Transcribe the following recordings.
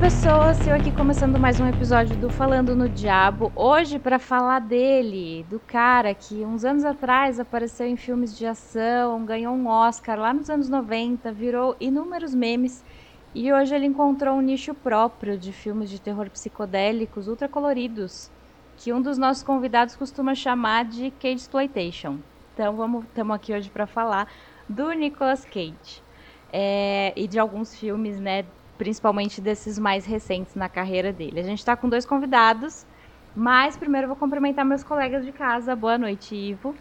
pessoas, eu aqui começando mais um episódio do Falando no Diabo. Hoje para falar dele, do cara que uns anos atrás apareceu em filmes de ação, ganhou um Oscar lá nos anos 90, virou inúmeros memes e hoje ele encontrou um nicho próprio de filmes de terror psicodélicos ultra coloridos, que um dos nossos convidados costuma chamar de Cage Exploitation. Então vamos estamos aqui hoje para falar do Nicolas Cage. É, e de alguns filmes, né, principalmente desses mais recentes na carreira dele. A gente está com dois convidados, mas primeiro vou cumprimentar meus colegas de casa. Boa noite, Ivo.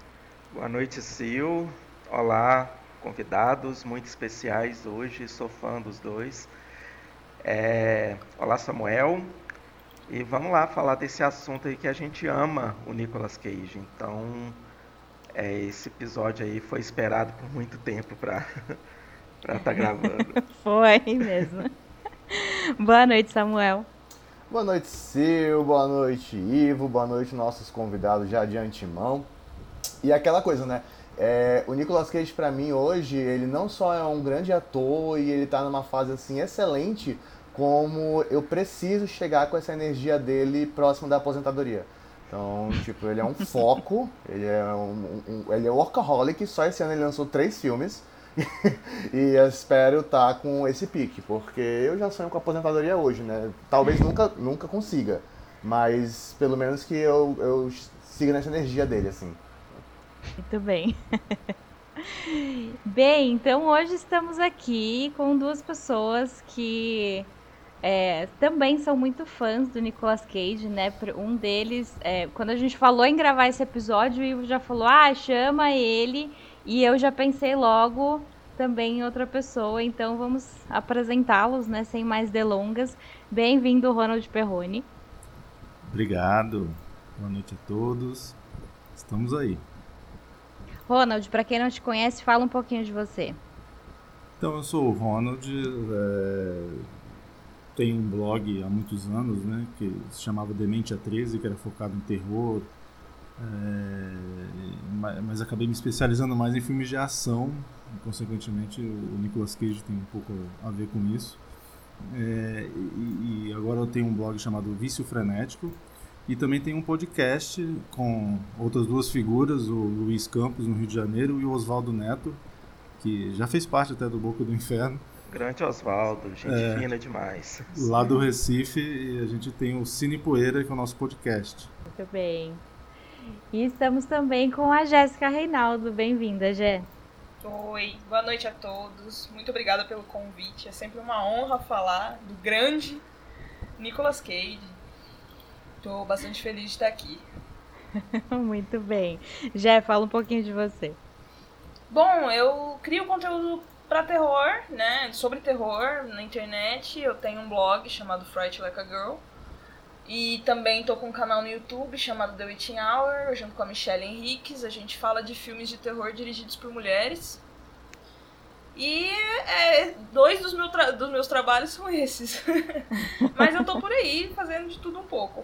Boa noite, Sil. Olá, convidados muito especiais hoje, sou fã dos dois. É... Olá, Samuel. E vamos lá falar desse assunto aí que a gente ama, o Nicolas Cage. Então, é, esse episódio aí foi esperado por muito tempo para estar tá gravando. foi mesmo. Boa noite, Samuel. Boa noite, Sil. Boa noite, Ivo. Boa noite, nossos convidados já de antemão. E aquela coisa, né? É, o Nicolas Cage, para mim, hoje, ele não só é um grande ator e ele tá numa fase, assim, excelente, como eu preciso chegar com essa energia dele próximo da aposentadoria. Então, tipo, ele é um foco, ele é um, um, ele é workaholic, só esse ano ele lançou três filmes. e espero estar tá com esse pique, porque eu já sonho com aposentadoria hoje, né? Talvez nunca, nunca consiga, mas pelo menos que eu, eu siga nessa energia dele, assim. Muito bem. bem, então hoje estamos aqui com duas pessoas que é, também são muito fãs do Nicolas Cage, né? Um deles, é, quando a gente falou em gravar esse episódio, o Ivo já falou, ah, chama ele e eu já pensei logo também em outra pessoa, então vamos apresentá-los, né, sem mais delongas. Bem-vindo, Ronald Perrone. Obrigado. Boa noite a todos. Estamos aí. Ronald, para quem não te conhece, fala um pouquinho de você. Então, eu sou o Ronald, é... tenho um blog há muitos anos, né, que se chamava Demente a 13, que era focado em terror, é, mas acabei me especializando mais em filmes de ação, e, consequentemente o Nicolas Cage tem um pouco a ver com isso. É, e, e, agora eu tenho um blog chamado Vício Frenético e também tem um podcast com outras duas figuras, o Luiz Campos no Rio de Janeiro e o Oswaldo Neto, que já fez parte até do Boca do Inferno. Grande Oswaldo, gente é, fina demais. Lá do Recife, e a gente tem o Cine Poeira, que é o nosso podcast. Muito bem. E estamos também com a Jéssica Reinaldo. Bem-vinda, Jé. Oi, boa noite a todos. Muito obrigada pelo convite. É sempre uma honra falar do grande Nicolas Cage. Estou bastante feliz de estar aqui. Muito bem. Jé, fala um pouquinho de você. Bom, eu crio conteúdo para terror, né? Sobre terror na internet. Eu tenho um blog chamado Fright Like a Girl e também tô com um canal no YouTube chamado The Witching Hour, junto com a Michelle Henriques. A gente fala de filmes de terror dirigidos por mulheres. E é, dois dos, meu dos meus trabalhos são esses. Mas eu tô por aí fazendo de tudo um pouco.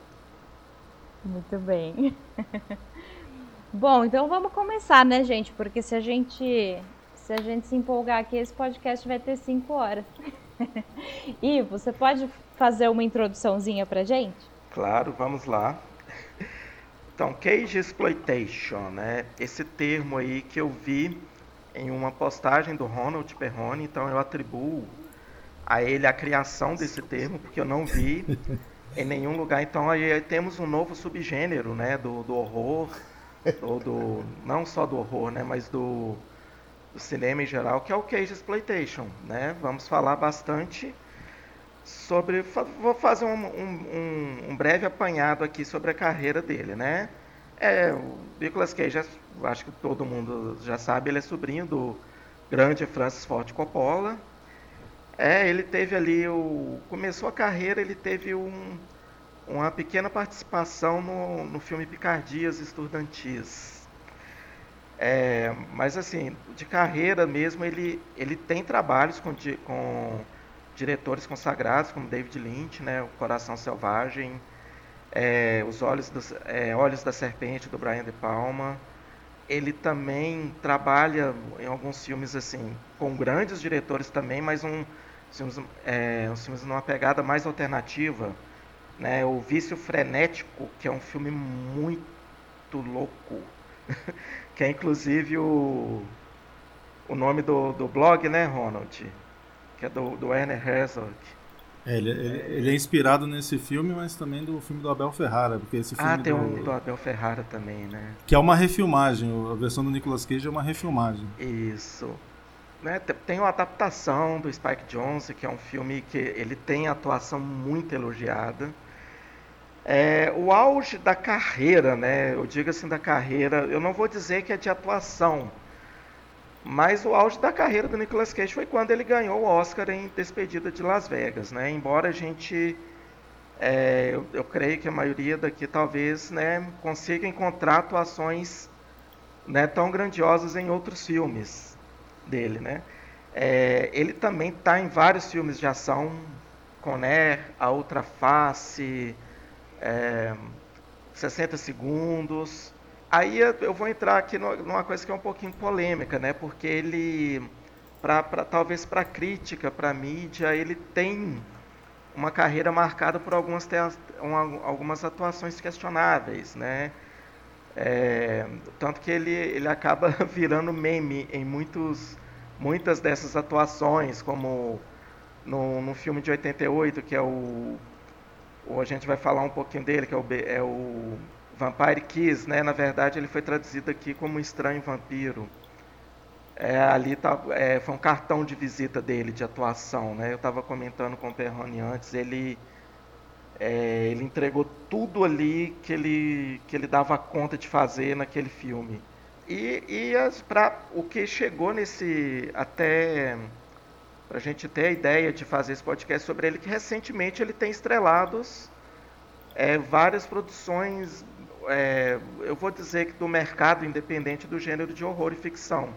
Muito bem. Bom, então vamos começar, né, gente? Porque se a gente se a gente se empolgar aqui, esse podcast vai ter cinco horas. Ivo, você pode fazer uma introduçãozinha pra gente? Claro, vamos lá. Então, Cage Exploitation, né? Esse termo aí que eu vi em uma postagem do Ronald Perrone, então eu atribuo a ele a criação desse termo, porque eu não vi em nenhum lugar. Então aí temos um novo subgênero, né, do, do horror, ou do não só do horror, né, mas do, do cinema em geral, que é o Cage Exploitation, né? Vamos falar bastante sobre. Vou fazer um, um, um, breve apanhado aqui sobre a carreira dele, né? É, o Nicolas Cage, acho que todo mundo já sabe, ele é sobrinho do grande Francis Ford Coppola. É, ele teve ali o. Começou a carreira, ele teve um, uma pequena participação no, no filme Picardias Estudantis. É, mas assim, de carreira mesmo, ele, ele tem trabalhos com, com diretores consagrados como David Lynch, né, O Coração Selvagem, é, Os Olhos, do, é, Olhos da Serpente do Brian De Palma. Ele também trabalha em alguns filmes assim com grandes diretores também, mas um filmes, é, uns filmes numa pegada mais alternativa. Né? O Vício Frenético, que é um filme muito louco, que é inclusive o, o nome do, do blog, né, Ronald? Que é do, do Werner Herzog. É, ele, ele, ele, é inspirado nesse filme, mas também do filme do Abel Ferrara, porque esse filme Ah, tem do, um do Abel Ferrara também, né? Que é uma refilmagem, a versão do Nicolas Cage é uma refilmagem. Isso. Né, tem uma adaptação do Spike Jonze, que é um filme que ele tem atuação muito elogiada. É, o auge da carreira, né? Eu digo assim da carreira, eu não vou dizer que é de atuação, mas o auge da carreira do Nicolas Cage foi quando ele ganhou o Oscar em Despedida de Las Vegas, né? Embora a gente, é, eu, eu, creio que a maioria daqui talvez, né, consiga encontrar atuações, né, tão grandiosas em outros filmes dele, né? É, ele também está em vários filmes de ação, Conner, A Outra Face, é, 60 Segundos, Aí eu vou entrar aqui numa coisa que é um pouquinho polêmica, né? Porque ele, pra, pra talvez para crítica, para mídia, ele tem uma carreira marcada por algumas, algumas atuações questionáveis, né? É, tanto que ele, ele acaba virando meme em muitos, muitas dessas atuações, como no, no filme de 88, que é o, o. A gente vai falar um pouquinho dele, que é o, é o Vampire Kiss, né? Na verdade, ele foi traduzido aqui como Estranho Vampiro. É, ali tá, é, foi um cartão de visita dele de atuação, né? Eu estava comentando com o Perrone antes, ele é, ele entregou tudo ali que ele que ele dava conta de fazer naquele filme. E, e para o que chegou nesse até para a gente ter a ideia de fazer esse podcast sobre ele, que recentemente ele tem estrelados é, várias produções é, eu vou dizer que do mercado independente do gênero de horror e ficção.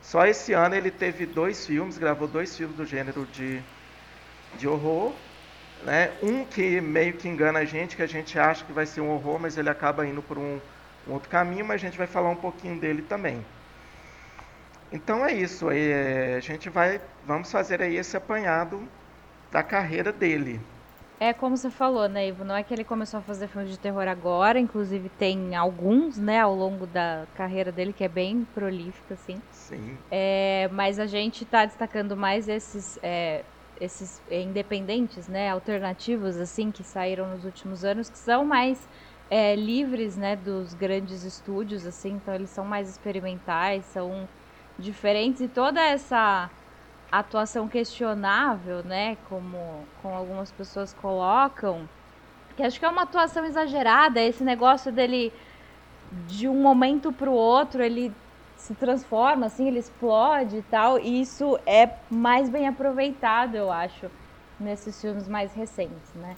Só esse ano ele teve dois filmes, gravou dois filmes do gênero de, de horror. Né? Um que meio que engana a gente, que a gente acha que vai ser um horror, mas ele acaba indo por um, um outro caminho, mas a gente vai falar um pouquinho dele também. Então é isso, é, a gente vai, vamos fazer aí esse apanhado da carreira dele. É como você falou, né, Ivo? Não é que ele começou a fazer filmes de terror agora, inclusive tem alguns, né, ao longo da carreira dele, que é bem prolífica, assim. Sim. É, mas a gente tá destacando mais esses, é, esses independentes, né, alternativos, assim, que saíram nos últimos anos, que são mais é, livres, né, dos grandes estúdios, assim, então eles são mais experimentais, são diferentes e toda essa atuação questionável, né? Como, como algumas pessoas colocam, que acho que é uma atuação exagerada, esse negócio dele de um momento para o outro ele se transforma, assim, ele explode e tal, e isso é mais bem aproveitado, eu acho, nesses filmes mais recentes, né?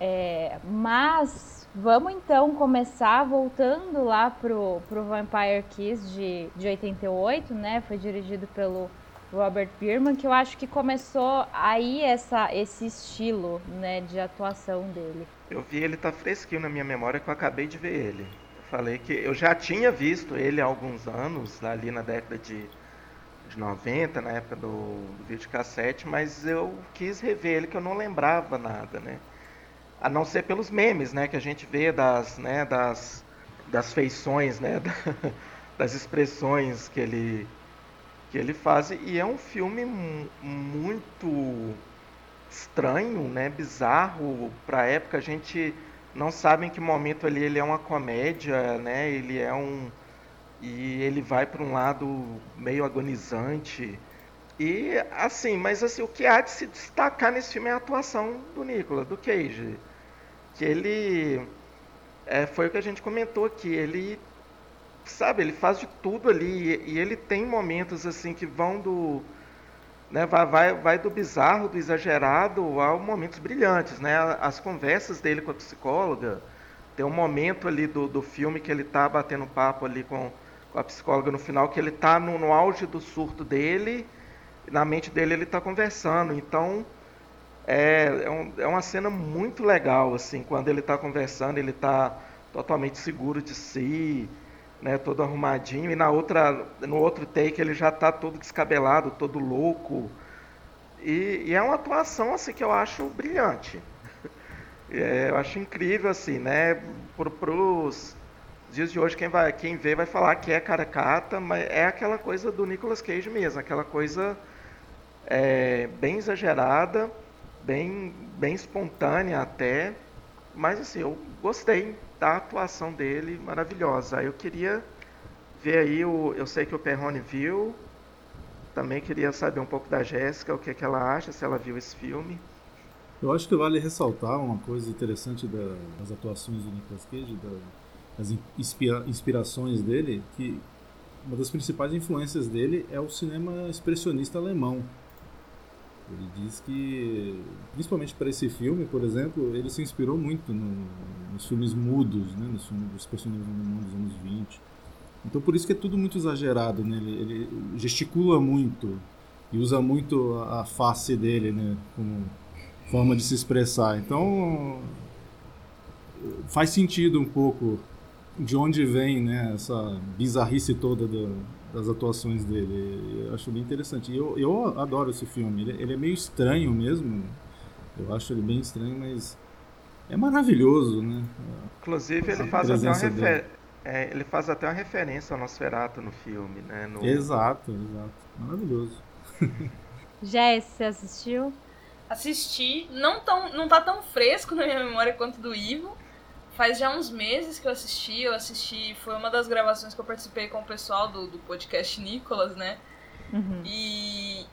É, mas vamos então começar voltando lá pro, pro Vampire Kiss de, de 88, né? Foi dirigido pelo Robert Bierman, que eu acho que começou aí essa, esse estilo né, de atuação dele. Eu vi ele tá fresquinho na minha memória que eu acabei de ver ele. Eu falei que eu já tinha visto ele há alguns anos, ali na década de, de 90, na época do, do videocassete, mas eu quis rever ele que eu não lembrava nada, né? A não ser pelos memes, né, que a gente vê das, né, das, das feições, né, das expressões que ele que ele faz e é um filme muito estranho, né, bizarro para época a gente não sabe em que momento ali ele é uma comédia, né? Ele é um e ele vai para um lado meio agonizante. E assim, mas assim, o que há de se destacar nesse filme é a atuação do Nicolas, do Cage. Que ele é, foi o que a gente comentou aqui, ele sabe, ele faz de tudo ali e, ele tem momentos assim que vão do né, vai, vai, vai do bizarro, do exagerado a momentos brilhantes, né? As conversas dele com a psicóloga, tem um momento ali do, do filme que ele está batendo papo ali com, com a psicóloga no final, que ele está no, no auge do surto dele, na mente dele ele está conversando, então é, é, um, é, uma cena muito legal, assim, quando ele está conversando, ele está totalmente seguro de si, né, todo arrumadinho, e na outra, no outro take ele já está todo descabelado, todo louco. E, e, é uma atuação assim que eu acho brilhante. É, eu acho incrível assim, né? Pro, pros dias de hoje quem vai, quem vê vai falar que é caracata, mas é aquela coisa do Nicolas Cage mesmo, aquela coisa é, bem exagerada, bem, bem espontânea até. Mas assim, eu gostei da atuação dele, maravilhosa. Eu queria ver aí o, eu sei que o Perrone viu, também queria saber um pouco da Jéssica, o que, é que ela acha, se ela viu esse filme. Eu acho que vale ressaltar uma coisa interessante da, das atuações do Nicolas Cage, da, das inspira, inspirações dele, que uma das principais influências dele é o cinema expressionista alemão. Ele diz que, principalmente para esse filme, por exemplo, ele se inspirou muito no, nos filmes mudos, né, nos filmes dos alemão dos anos 20 então por isso que é tudo muito exagerado, né? Ele, ele gesticula muito e usa muito a, face dele, né? Como forma de se expressar. Então faz sentido um pouco de onde vem, né? Essa bizarrice toda do, das atuações dele. Eu acho bem interessante. E eu, eu adoro esse filme. Ele, ele é meio estranho mesmo. Eu acho ele bem estranho, mas é maravilhoso, né? Inclusive ele faz até uma referência é, ele faz até uma referência ao Nosferatu no filme, né? No... Exato, exato. Maravilhoso. Jess, você assistiu? Assisti. Não, tão, não tá tão fresco na minha memória quanto do Ivo. Faz já uns meses que eu assisti. Eu assisti. Foi uma das gravações que eu participei com o pessoal do, do podcast Nicolas, né? Uhum. E.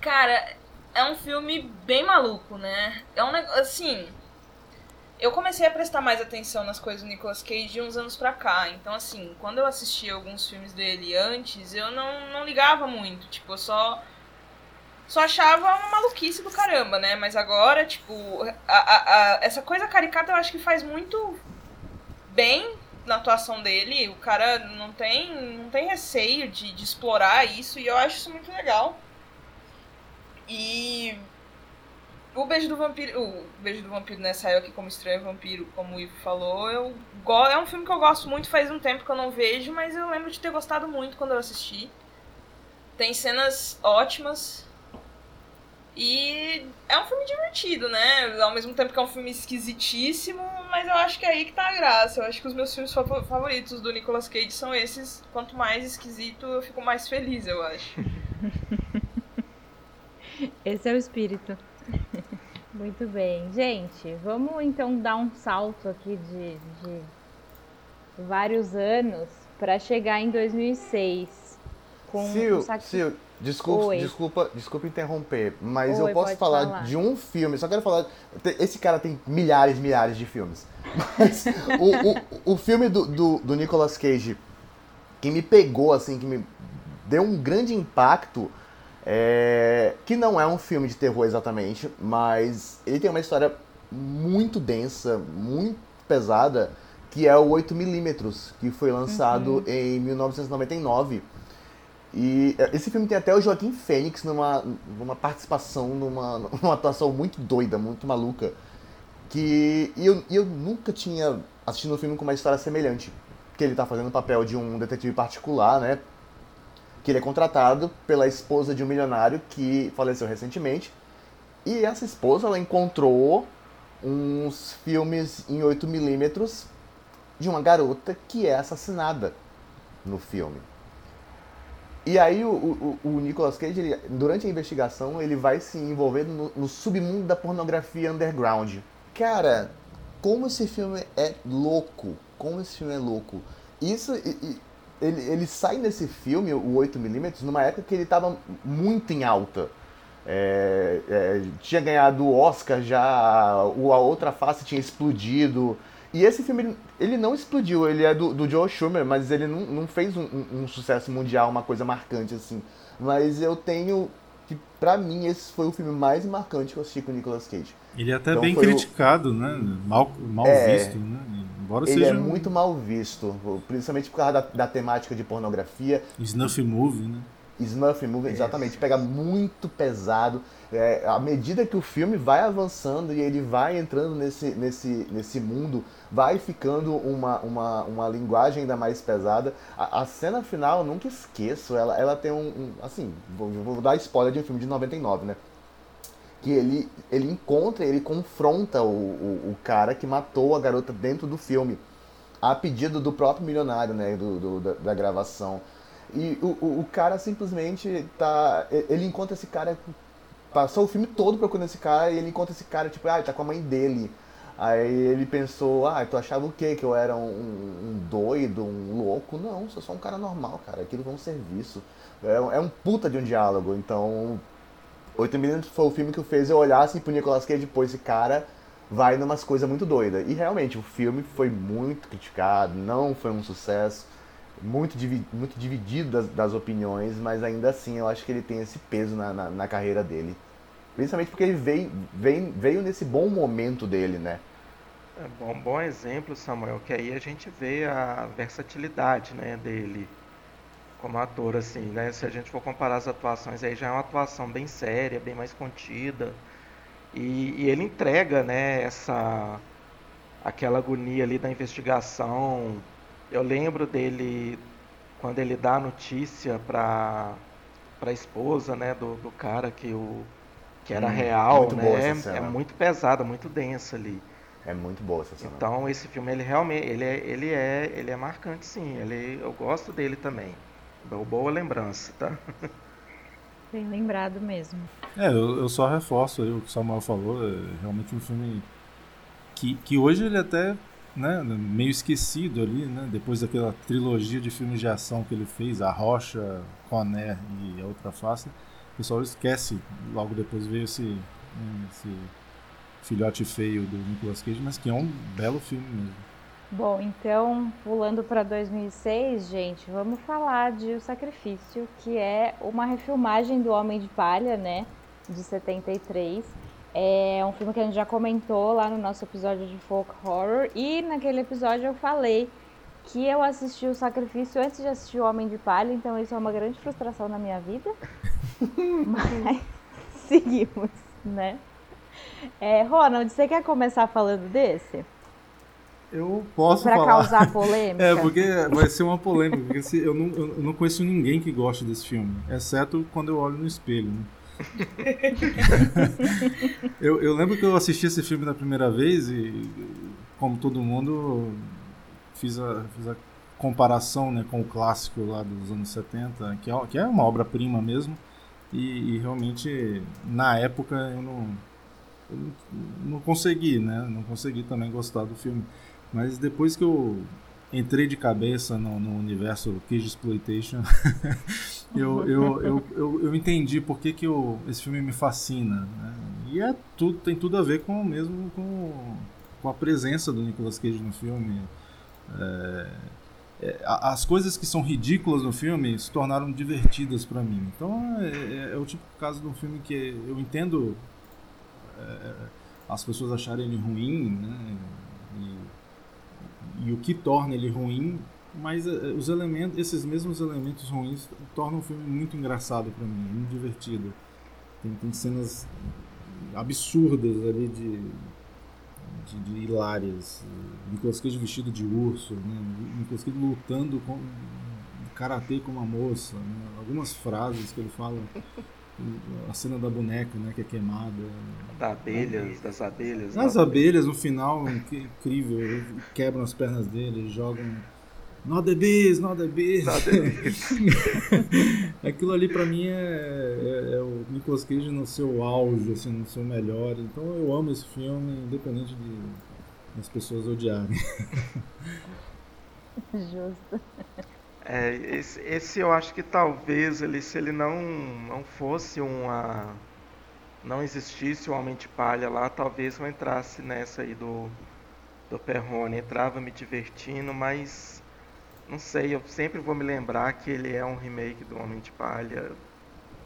Cara, é um filme bem maluco, né? É um negócio. Assim eu comecei a prestar mais atenção nas coisas do Nicolas Cage de uns anos pra cá. Então, assim, quando eu assistia alguns filmes dele antes, eu não, não ligava muito. Tipo, eu só. Só achava uma maluquice do caramba, né? Mas agora, tipo, a, a, a, essa coisa caricata eu acho que faz muito bem na atuação dele. O cara não tem, não tem receio de, de explorar isso e eu acho isso muito legal. E o Beijo do Vampiro. O Beijo do Vampiro, né? Saiu aqui como Estranho Vampiro, como o Ivo falou. Eu, é um filme que eu gosto muito, faz um tempo que eu não vejo, mas eu lembro de ter gostado muito quando eu assisti. Tem cenas ótimas. E é um filme divertido, né? Ao mesmo tempo que é um filme esquisitíssimo, mas eu acho que é aí que tá a graça. Eu acho que os meus filmes favoritos do Nicolas Cage são esses. Quanto mais esquisito, eu fico mais feliz, eu acho. Esse é o espírito. Muito bem. Gente, vamos então dar um salto aqui de, de vários anos para chegar em 2006. Com Sil, saque... Sil, desculpa, desculpa, desculpa interromper, mas Oi, eu posso falar, falar, de um filme, só quero falar. Esse cara tem milhares, milhares de filmes. Mas o, o, o filme do, do, do Nicolas Cage que me pegou, assim, que me deu um grande impacto é, que não é um filme de terror exatamente, mas ele tem uma história muito densa, muito pesada, que é o 8mm, que foi lançado uhum. em 1999. E é, esse filme tem até o Joaquim Fênix numa, numa participação, numa, numa atuação muito doida, muito maluca. Que e eu, eu nunca tinha assistido um filme com uma história semelhante. Que ele está fazendo o papel de um detetive particular, né? que ele é contratado pela esposa de um milionário que faleceu recentemente. E essa esposa ela encontrou uns filmes em 8mm de uma garota que é assassinada no filme. E aí o, o, o Nicolas Cage, ele, durante a investigação, ele vai se envolver no, no, submundo da pornografia underground. Cara, como esse filme é louco! Como esse filme é louco! Isso, e, ele, ele sai nesse filme, o 8mm, numa época que ele estava muito em alta. É, é, tinha ganhado o Oscar já, a outra face tinha explodido. E esse filme, ele, não explodiu, ele é do, do Joe Schumer, mas ele não, não fez um, um, um, sucesso mundial, uma coisa marcante assim. Mas eu tenho que, pra mim, esse foi o filme mais marcante que eu assisti com o Nicolas Cage. Ele é até então, bem criticado, o... né? Mal, mal é, visto, né? Embora ele é seja é muito mal visto, principalmente por causa da, da temática de pornografia. Snuff movie, né? Snuff movie, exatamente. Pega muito pesado. É, à medida que o filme vai avançando e ele vai entrando nesse, nesse, nesse mundo, vai ficando uma, uma, uma linguagem ainda mais pesada. A, a cena final, nunca esqueço, ela, ela tem um, um assim, vou, vou, dar spoiler de um filme de 99, né? que ele, ele encontra, ele confronta o, o, o, cara que matou a garota dentro do filme, a pedido do próprio milionário, né, do, do da, da, gravação. E o, o, o, cara simplesmente tá. Ele encontra esse cara. Passou o filme todo procurando esse cara e ele encontra esse cara, tipo, ah, ele tá com a mãe dele. Aí ele pensou, ah, tu achava o quê? Que eu era um, um doido, um louco? Não, sou só um cara normal, cara. Aquilo foi um serviço. É, é um puta de um diálogo. Então, 8 milímetros foi o filme que fez eu olhar assim pro Nicolas Cage depois esse cara vai numas coisas muito doidas. E realmente, o filme foi muito criticado, não foi um sucesso, muito, muito dividido das, das opiniões, mas ainda assim eu acho que ele tem esse peso na, na, na carreira dele. Principalmente porque ele veio, veio, veio nesse bom momento dele, né? É bom, bom exemplo, Samuel, que aí a gente vê a versatilidade né, dele como ator, assim, né? Se a gente for comparar as atuações, aí já é uma atuação bem séria, bem mais contida. E, e ele entrega, né, essa aquela agonia ali da investigação. Eu lembro dele quando ele dá a notícia para para a esposa, né, do, do cara que o que era hum, real, né? É muito pesada, muito densa ali. É muito boa essa cena. Então esse filme ele realmente ele é, ele é ele é marcante sim. Ele eu gosto dele também. Boa lembrança, tá? Bem lembrado mesmo. É, eu, eu só reforço o que o Samuel falou. É realmente um filme que, que hoje ele até né, meio esquecido ali, né? Depois daquela trilogia de filmes de ação que ele fez, A Rocha, Conner e A Outra Face, o pessoal esquece. Logo depois veio esse, né, esse filhote feio do Nicolas Cage, mas que é um belo filme mesmo. Bom, então, pulando para 2006, gente, vamos falar de O Sacrifício, que é uma refilmagem do Homem de Palha, né, de 73. É um filme que a gente já comentou lá no nosso episódio de folk horror e naquele episódio eu falei que eu assisti O Sacrifício antes de assistir O Homem de Palha, então isso é uma grande frustração na minha vida. Mas seguimos, né? É, Ronald, você quer começar falando desse? Eu posso pra falar. causar polêmica? É, porque vai ser uma polêmica. Porque se, eu, não, eu não conheço ninguém que goste desse filme, exceto quando eu olho no espelho. Né? eu, eu lembro que eu assisti esse filme da primeira vez e, como todo mundo, fiz a, fiz a comparação né, com o clássico lá dos anos 70, que é, que é uma obra-prima mesmo. E, e, realmente, na época, eu não, eu não consegui, né? Não consegui também gostar do filme. Mas depois que eu entrei de cabeça no, no universo Cage Exploitation, eu, eu, eu, eu, eu, entendi por que, que eu, esse filme me fascina. Né? E é tudo, tem tudo a ver com mesmo com, com a presença do Nicolas Cage no filme. É, é, as coisas que são ridículas no filme se tornaram divertidas para mim. Então é, é, é, o tipo de caso de um filme que eu entendo é, as pessoas acharem ele ruim, né? E, e o que torna ele ruim, mas uh, os elementos, esses mesmos elementos ruins tornam o filme muito engraçado para mim, muito divertido. Tem, tem cenas absurdas ali de, de, de hilárias. Nicolas Cage vestido de urso, né? Nicolas Cage lutando com karatê com uma moça, né? algumas frases que ele fala a cena da boneca, né, que é queimada. Da abelhas, das abelhas. As abelhas no final, incrível, quebram as pernas dele, jogam. Not the bees, not the bees. Not the bees. Aquilo ali pra mim é, é, é, o Nicolas Cage no seu auge, assim, no seu melhor. Então eu amo esse filme, independente de as pessoas odiarem. Justo. É, esse, esse, eu acho que talvez ele, se ele não, não fosse uma. não existisse o Homem de Palha lá, talvez eu entrasse nessa aí do, do Perrone. Entrava me divertindo, mas não sei, eu sempre vou me lembrar que ele é um remake do Homem de Palha.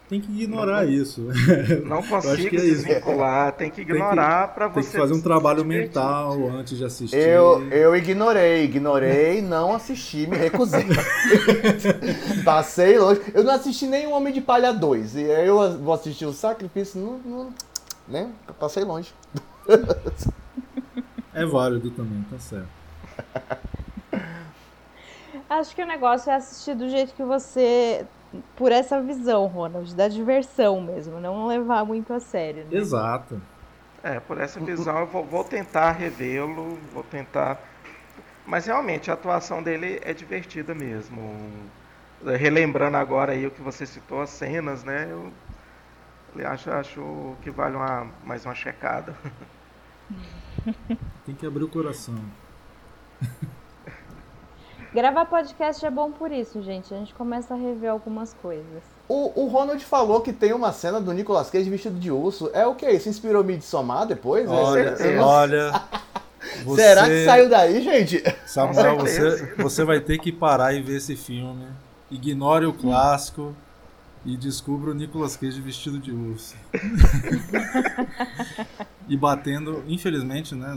Tem que ignorar não, isso. Não consigo é desvincular, tem que ignorar para você. Tem que fazer um trabalho mental antes de assistir. Eu, eu ignorei, ignorei, não assisti, me recusei. Passei longe. Eu não assisti nem o Homem de Palha 2. E eu vou assistir o Sacrifício, não, não, né? Passei longe. É válido também, tá certo. Acho que o negócio é assistir do jeito que você por essa visão, Ronald, da diversão mesmo, não levar muito a sério. Né? Exato. É, por essa visão eu vou, vou tentar revê-lo, vou tentar. Mas realmente a atuação dele é divertida mesmo. Relembrando agora aí o que você citou, as cenas, né? Eu acho, acho que vale uma, mais uma checada. Tem que abrir o coração. Gravar podcast é bom por isso, gente. A gente começa a rever algumas coisas. O, o Ronald falou que tem uma cena do Nicolas Cage vestido de urso. É o que? Isso inspirou Midsommar depois? Olha, é, olha. Você... Será que saiu daí, gente? Samuel, você, você vai ter que parar e ver esse filme. Ignore o clássico e descubra o Nicolas Cage vestido de urso. e batendo, infelizmente, né,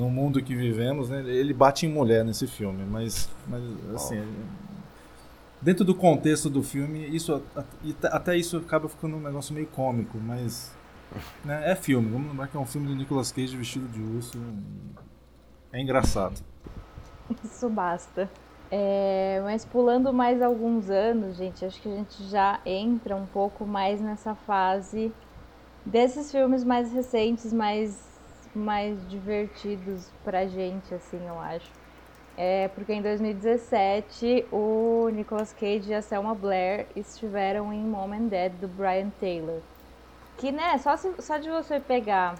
no mundo que vivemos, né, ele bate em mulher nesse filme, mas, mas assim, oh. dentro do contexto do filme, isso até isso acaba ficando um negócio meio cômico, mas né, é filme. Vamos lembrar que é um filme do Nicolas Cage vestido de urso. É engraçado. Isso basta. É, mas pulando mais alguns anos, gente, acho que a gente já entra um pouco mais nessa fase desses filmes mais recentes, mais mais divertidos pra gente, assim, eu acho. É porque em 2017 o Nicolas Cage e a Selma Blair estiveram em Mom and Dad do Brian Taylor. Que, né, só, se, só de você pegar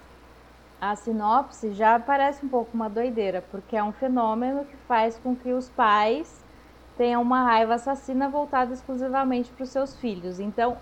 a sinopse já parece um pouco uma doideira, porque é um fenômeno que faz com que os pais tenham uma raiva assassina voltada exclusivamente para os seus filhos. Então,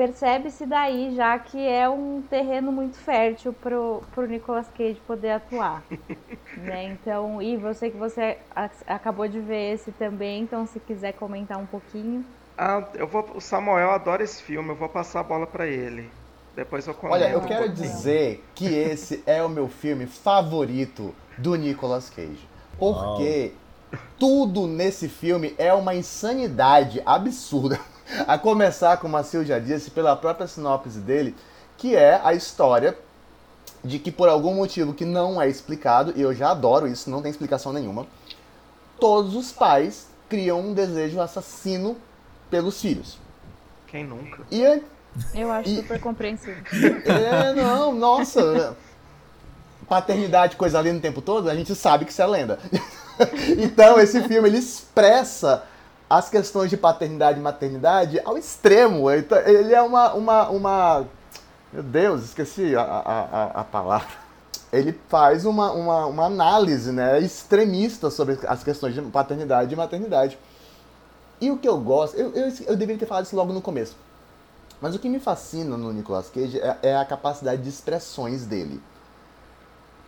percebe-se daí já que é um terreno muito fértil pro, pro Nicolas Cage poder atuar. né? Então, e você que você acabou de ver esse também, então se quiser comentar um pouquinho. Ah, eu vou, o Samuel adora esse filme, eu vou passar a bola para ele. Depois eu comento. Olha, eu quero um dizer que esse é o meu filme favorito do Nicolas Cage. Porque tudo nesse filme é uma insanidade absurda. A começar, como a Sil já disse, pela própria sinopse dele, que é a história de que por algum motivo que não é explicado, e eu já adoro isso, não tem explicação nenhuma, todos os pais criam um desejo assassino pelos filhos. Quem nunca? E eu acho e, super compreensível. É, não, nossa. Paternidade, coisa linda o tempo todo, a gente sabe que isso é lenda. então, esse filme ele expressa as questões de paternidade e maternidade ao extremo. Ele é uma. uma, uma meu Deus, esqueci a, a, a palavra. Ele faz uma, uma, uma análise né, extremista sobre as questões de paternidade e maternidade. E o que eu gosto, eu, eu, eu deveria ter falado isso logo no começo. Mas o que me fascina no Nicolas Cage é, é a capacidade de expressões dele.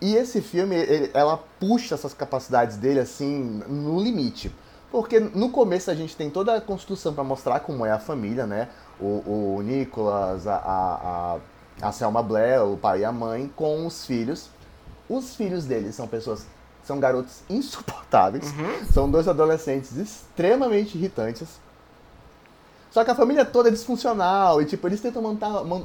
E esse filme, ele, ela puxa essas capacidades dele assim no limite. Porque no começo a gente tem toda a construção para mostrar como é a família, né? O, o Nicholas, a, a, a Selma Blair, o pai e a mãe, com os filhos. Os filhos deles são pessoas, são garotos insuportáveis. Uhum. São dois adolescentes extremamente irritantes. Só que a família toda é disfuncional e, tipo, eles tentam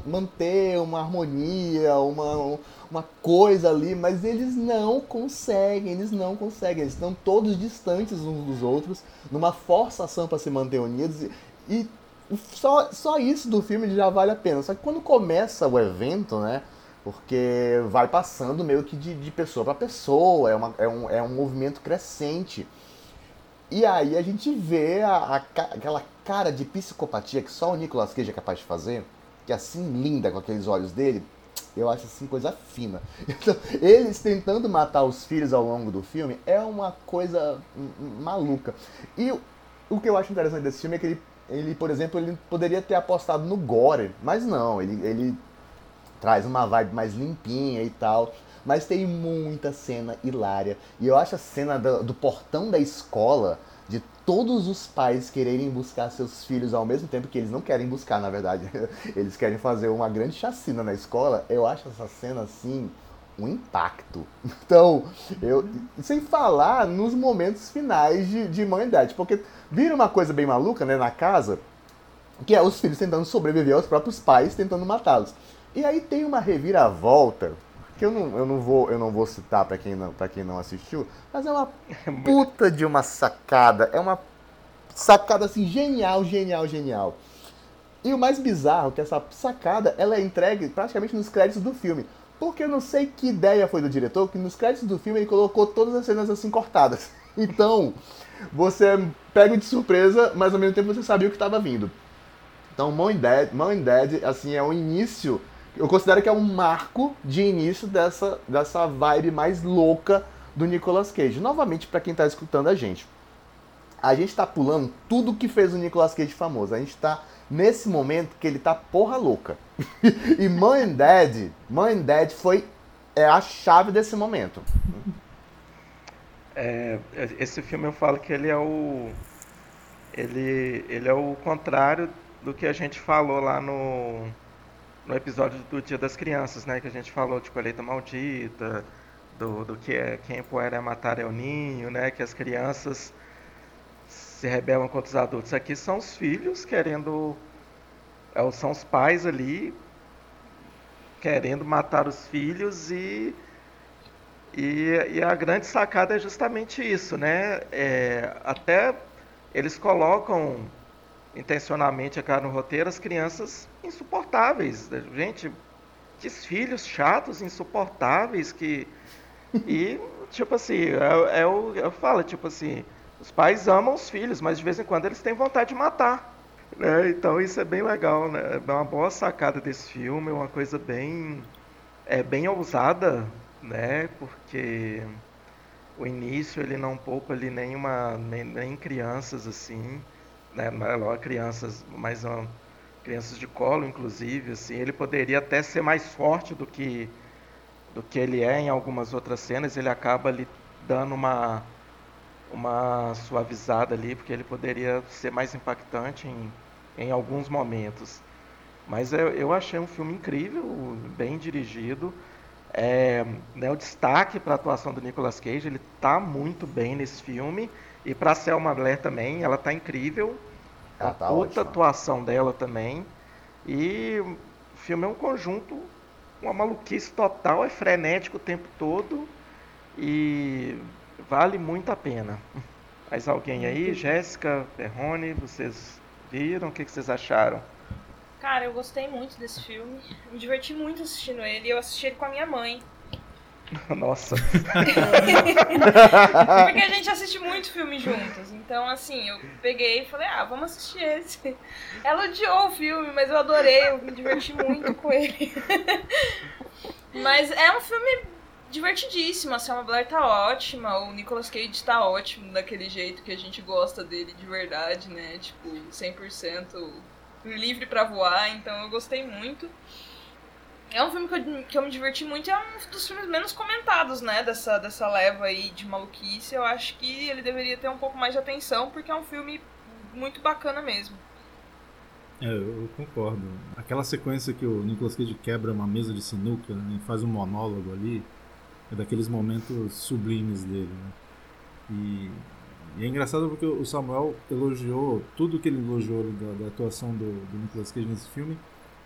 manter uma harmonia, uma, uma coisa ali, mas eles não conseguem, eles não conseguem. Eles estão todos distantes uns dos outros, numa forçação para se manter unidos. E, e, só, só isso do filme já vale a pena. Só que quando começa o evento, né? Porque vai passando meio que de, de pessoa para pessoa, é, uma, é, um, é um movimento crescente. E aí a gente vê a, a, aquela cara de psicopatia que só o Nicolas Cage é capaz de fazer, que é assim linda com aqueles olhos dele, eu acho assim coisa fina. Então, eles tentando matar os filhos ao longo do filme é uma coisa maluca. E o, que eu acho interessante desse filme é que ele, ele, por exemplo, ele poderia ter apostado no gore, mas não, ele, ele traz uma vibe mais limpinha e tal. Mas tem muita cena hilária. E eu acho a cena do, do portão da escola de todos os pais quererem buscar seus filhos ao mesmo tempo que eles não querem buscar, na verdade. Eles querem fazer uma grande chacina na escola. Eu acho essa cena assim um impacto. Então, eu sem falar nos momentos finais de, de humanidade, porque vira uma coisa bem maluca, né, na casa, que é os filhos tentando sobreviver aos próprios pais, tentando matá-los. E aí tem uma reviravolta que eu não, eu não vou eu não vou citar para quem não para quem não assistiu, mas é uma puta de uma sacada, é uma sacada assim, genial, genial, genial. E o mais bizarro é que essa sacada ela é entregue praticamente nos créditos do filme. Porque eu não sei que ideia foi do diretor, que nos créditos do filme ele colocou todas as cenas assim cortadas. Então, você pega de surpresa, mas ao mesmo tempo você sabia o que estava vindo. Então, and Dad, Mom and Dad, assim, é o início, eu considero que é um marco de início dessa, dessa vibe mais louca do Nicolas Cage. Novamente, para quem está escutando a gente. A gente está pulando tudo que fez o Nicolas Cage famoso. A gente está nesse momento que ele tá porra louca. e Mãe and Dad, Mãe and Dad foi é a chave desse momento. É, esse filme eu falo que ele é o ele, ele é o contrário do que a gente falou lá no, no episódio do Dia das Crianças, né? Que a gente falou de colheita maldita, do, do que é quem puder matar é o ninho, né? Que as crianças se rebelam contra os adultos. Aqui são os filhos querendo. É, são os pais ali querendo matar os filhos e. E, e a grande sacada é justamente isso, né? É, até eles colocam intencionalmente aqui no roteiro as crianças insuportáveis. Gente, que filhos chatos, insuportáveis que. E, tipo assim, é o. Eu falo, tipo assim, os pais amam os filhos, mas de vez em quando eles têm vontade de matar. Né? Então isso é bem legal, né? É uma boa sacada desse filme, uma coisa bem, é bem ousada, né? Porque o início ele não poupa ali nenhuma, nem, nem crianças assim, né? Crianças, uma, crianças de colo, inclusive, assim. Ele poderia até ser mais forte do que do que ele é em algumas outras cenas. Ele acaba ali dando uma uma suavizada ali, porque ele poderia ser mais impactante em, em alguns momentos. Mas eu, eu achei um filme incrível, bem dirigido. É, né, o destaque para a atuação do Nicolas Cage, ele está muito bem nesse filme. E para a Selma Blair também, ela está incrível. Ela tá outra atuação dela também. E o filme é um conjunto, uma maluquice total, é frenético o tempo todo. E vale muito a pena. Mais alguém aí? Jéssica, Perrone, vocês viram? O que, vocês acharam? Cara, eu gostei muito desse filme. Me diverti muito assistindo ele. Eu assisti ele com a minha mãe. Nossa. Porque a gente assiste muito filme juntos. Então, assim, eu peguei e falei, ah, vamos assistir esse. Ela odiou o filme, mas eu adorei, eu me diverti muito com ele. mas é um filme divertidíssima. A Selma Blair tá ótima, o Nicolas Cage tá ótimo daquele jeito que a gente gosta dele de verdade, né? Tipo, 100% livre para voar, então eu gostei muito. É um filme que eu, que eu me diverti muito e é um dos filmes menos comentados, né? Dessa, dessa leva aí de maluquice. Eu acho que ele deveria ter um pouco mais de atenção, porque é um filme muito bacana mesmo. É, eu concordo. Aquela sequência que o Nicolas Cage quebra uma mesa de sinuca né, e faz um monólogo ali, é daqueles momentos sublimes dele. Né? E, e, é engraçado porque o Samuel elogiou tudo que ele elogiou da, da atuação do, do Nicolas Cage nesse filme.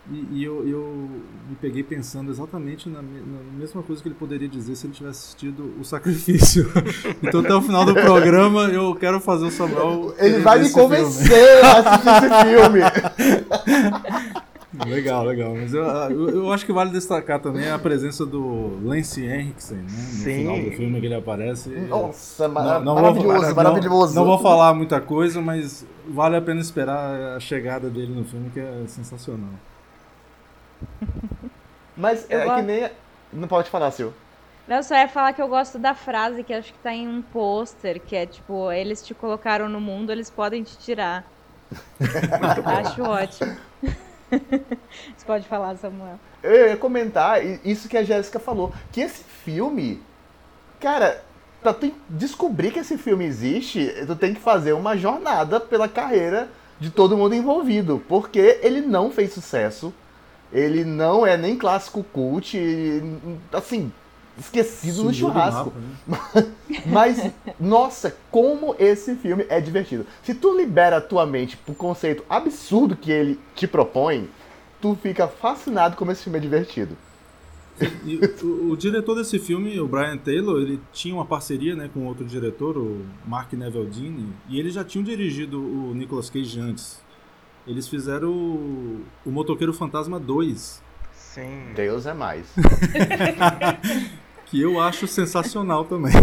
E, e eu, eu, me peguei pensando exatamente na, na, mesma coisa que ele poderia dizer se ele tivesse assistido O Sacrifício. então, até o final do programa, eu quero fazer o Samuel. Ele vai me convencer filme. a assistir esse filme. Legal, legal. Mas eu, eu, eu, acho que vale destacar também a presença do Lance Henriksen, né? No Sim. final do filme que ele aparece. Nossa, não, não maravilhoso, vou, maravilhoso. Não, não, vou falar muita coisa, mas vale a pena esperar a chegada dele no filme, que é sensacional. Mas é que nem. Não pode falar, Sil. Não, só ia falar que eu gosto da frase que acho que tá em um pôster, que é tipo, eles te colocaram no mundo, eles podem te tirar. acho ótimo. Você pode falar, Samuel. Eu ia comentar isso que a Jéssica falou, que esse filme, cara, pra tu descobrir que esse filme existe, tu tem que fazer uma jornada pela carreira de todo mundo envolvido, porque ele não fez sucesso, ele não é nem clássico cult, assim, esquecido Sumiu no churrasco. Mapa, né? Mas, nossa, como esse filme é divertido. Se tu libera a tua mente pro conceito absurdo que ele te propõe, tu fica fascinado como esse filme é divertido. E o, o, diretor desse filme, o Brian Taylor, ele tinha uma parceria né, com outro diretor, o Mark Neveldine, e eles já tinham dirigido o Nicolas Cage antes. Eles fizeram o, o Motoqueiro Fantasma 2. Sim. Deus é mais. que eu acho sensacional também.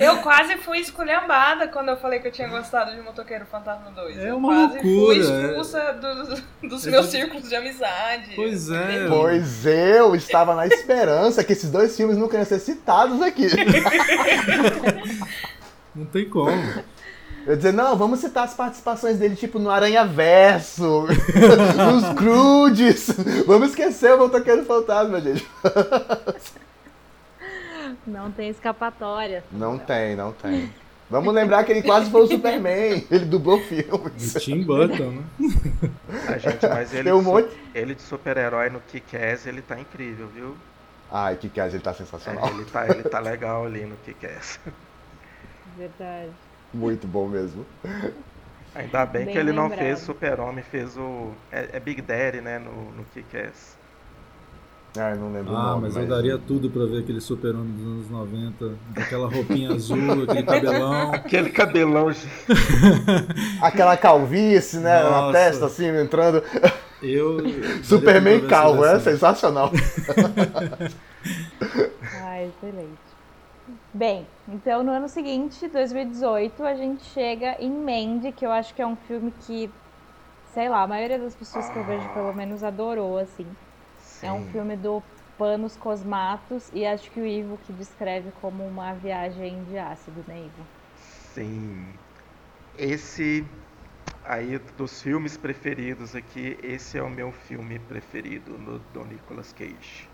eu quase fui esculhambada quando eu falei que eu tinha gostado de Motoqueiro Fantasma 2. É eu uma quase loucura. fui expulsa é... do, dos é meus círculos de amizade. Pois é. Pois eu estava na esperança que esses dois filmes nunca iam ser citados aqui. Não tem como. Eu dizer, não, vamos citar as participações dele, tipo, no Aranha Verso, nos Crudes. Vamos esquecer o Motoqueiro Fantasma, gente. Não tem escapatória. Não tem, não tem. Vamos lembrar que ele quase foi o Superman. Ele dublou filmes. Tim Burton, né? A gente, mas ele, um monte... ele de super-herói no Kick-Ass, ele tá incrível, viu? Ai, Kick-Ass, ele tá sensacional. É, ele, tá, ele tá legal ali no Kick-Ass. Verdade. Muito bom mesmo. Ainda bem, bem que ele lembrado. não fez Super-Homem, fez o. É, é, Big Daddy, né? No, no Kick-Ass. Ah, eu não lembro ah, o nome, mas, mas eu daria tudo pra ver aquele super-homem dos anos 90, aquela roupinha azul, aquele cabelão. Aquele cabelão. Aquela calvície, né? Nossa. Na testa, assim, entrando. Eu. Superman calvo, é sensacional. Ai, excelente. Bem, então no ano seguinte, 2018, a gente chega em Mandy, que eu acho que é um filme que, sei lá, a maioria das pessoas que eu vejo pelo menos adorou, assim. Sim. É um filme do Panos Cosmatos e acho que o Ivo que descreve como uma viagem de ácido, né, Ivo? Sim. Esse aí dos filmes preferidos aqui, esse é o meu filme preferido no, do Nicolas Cage.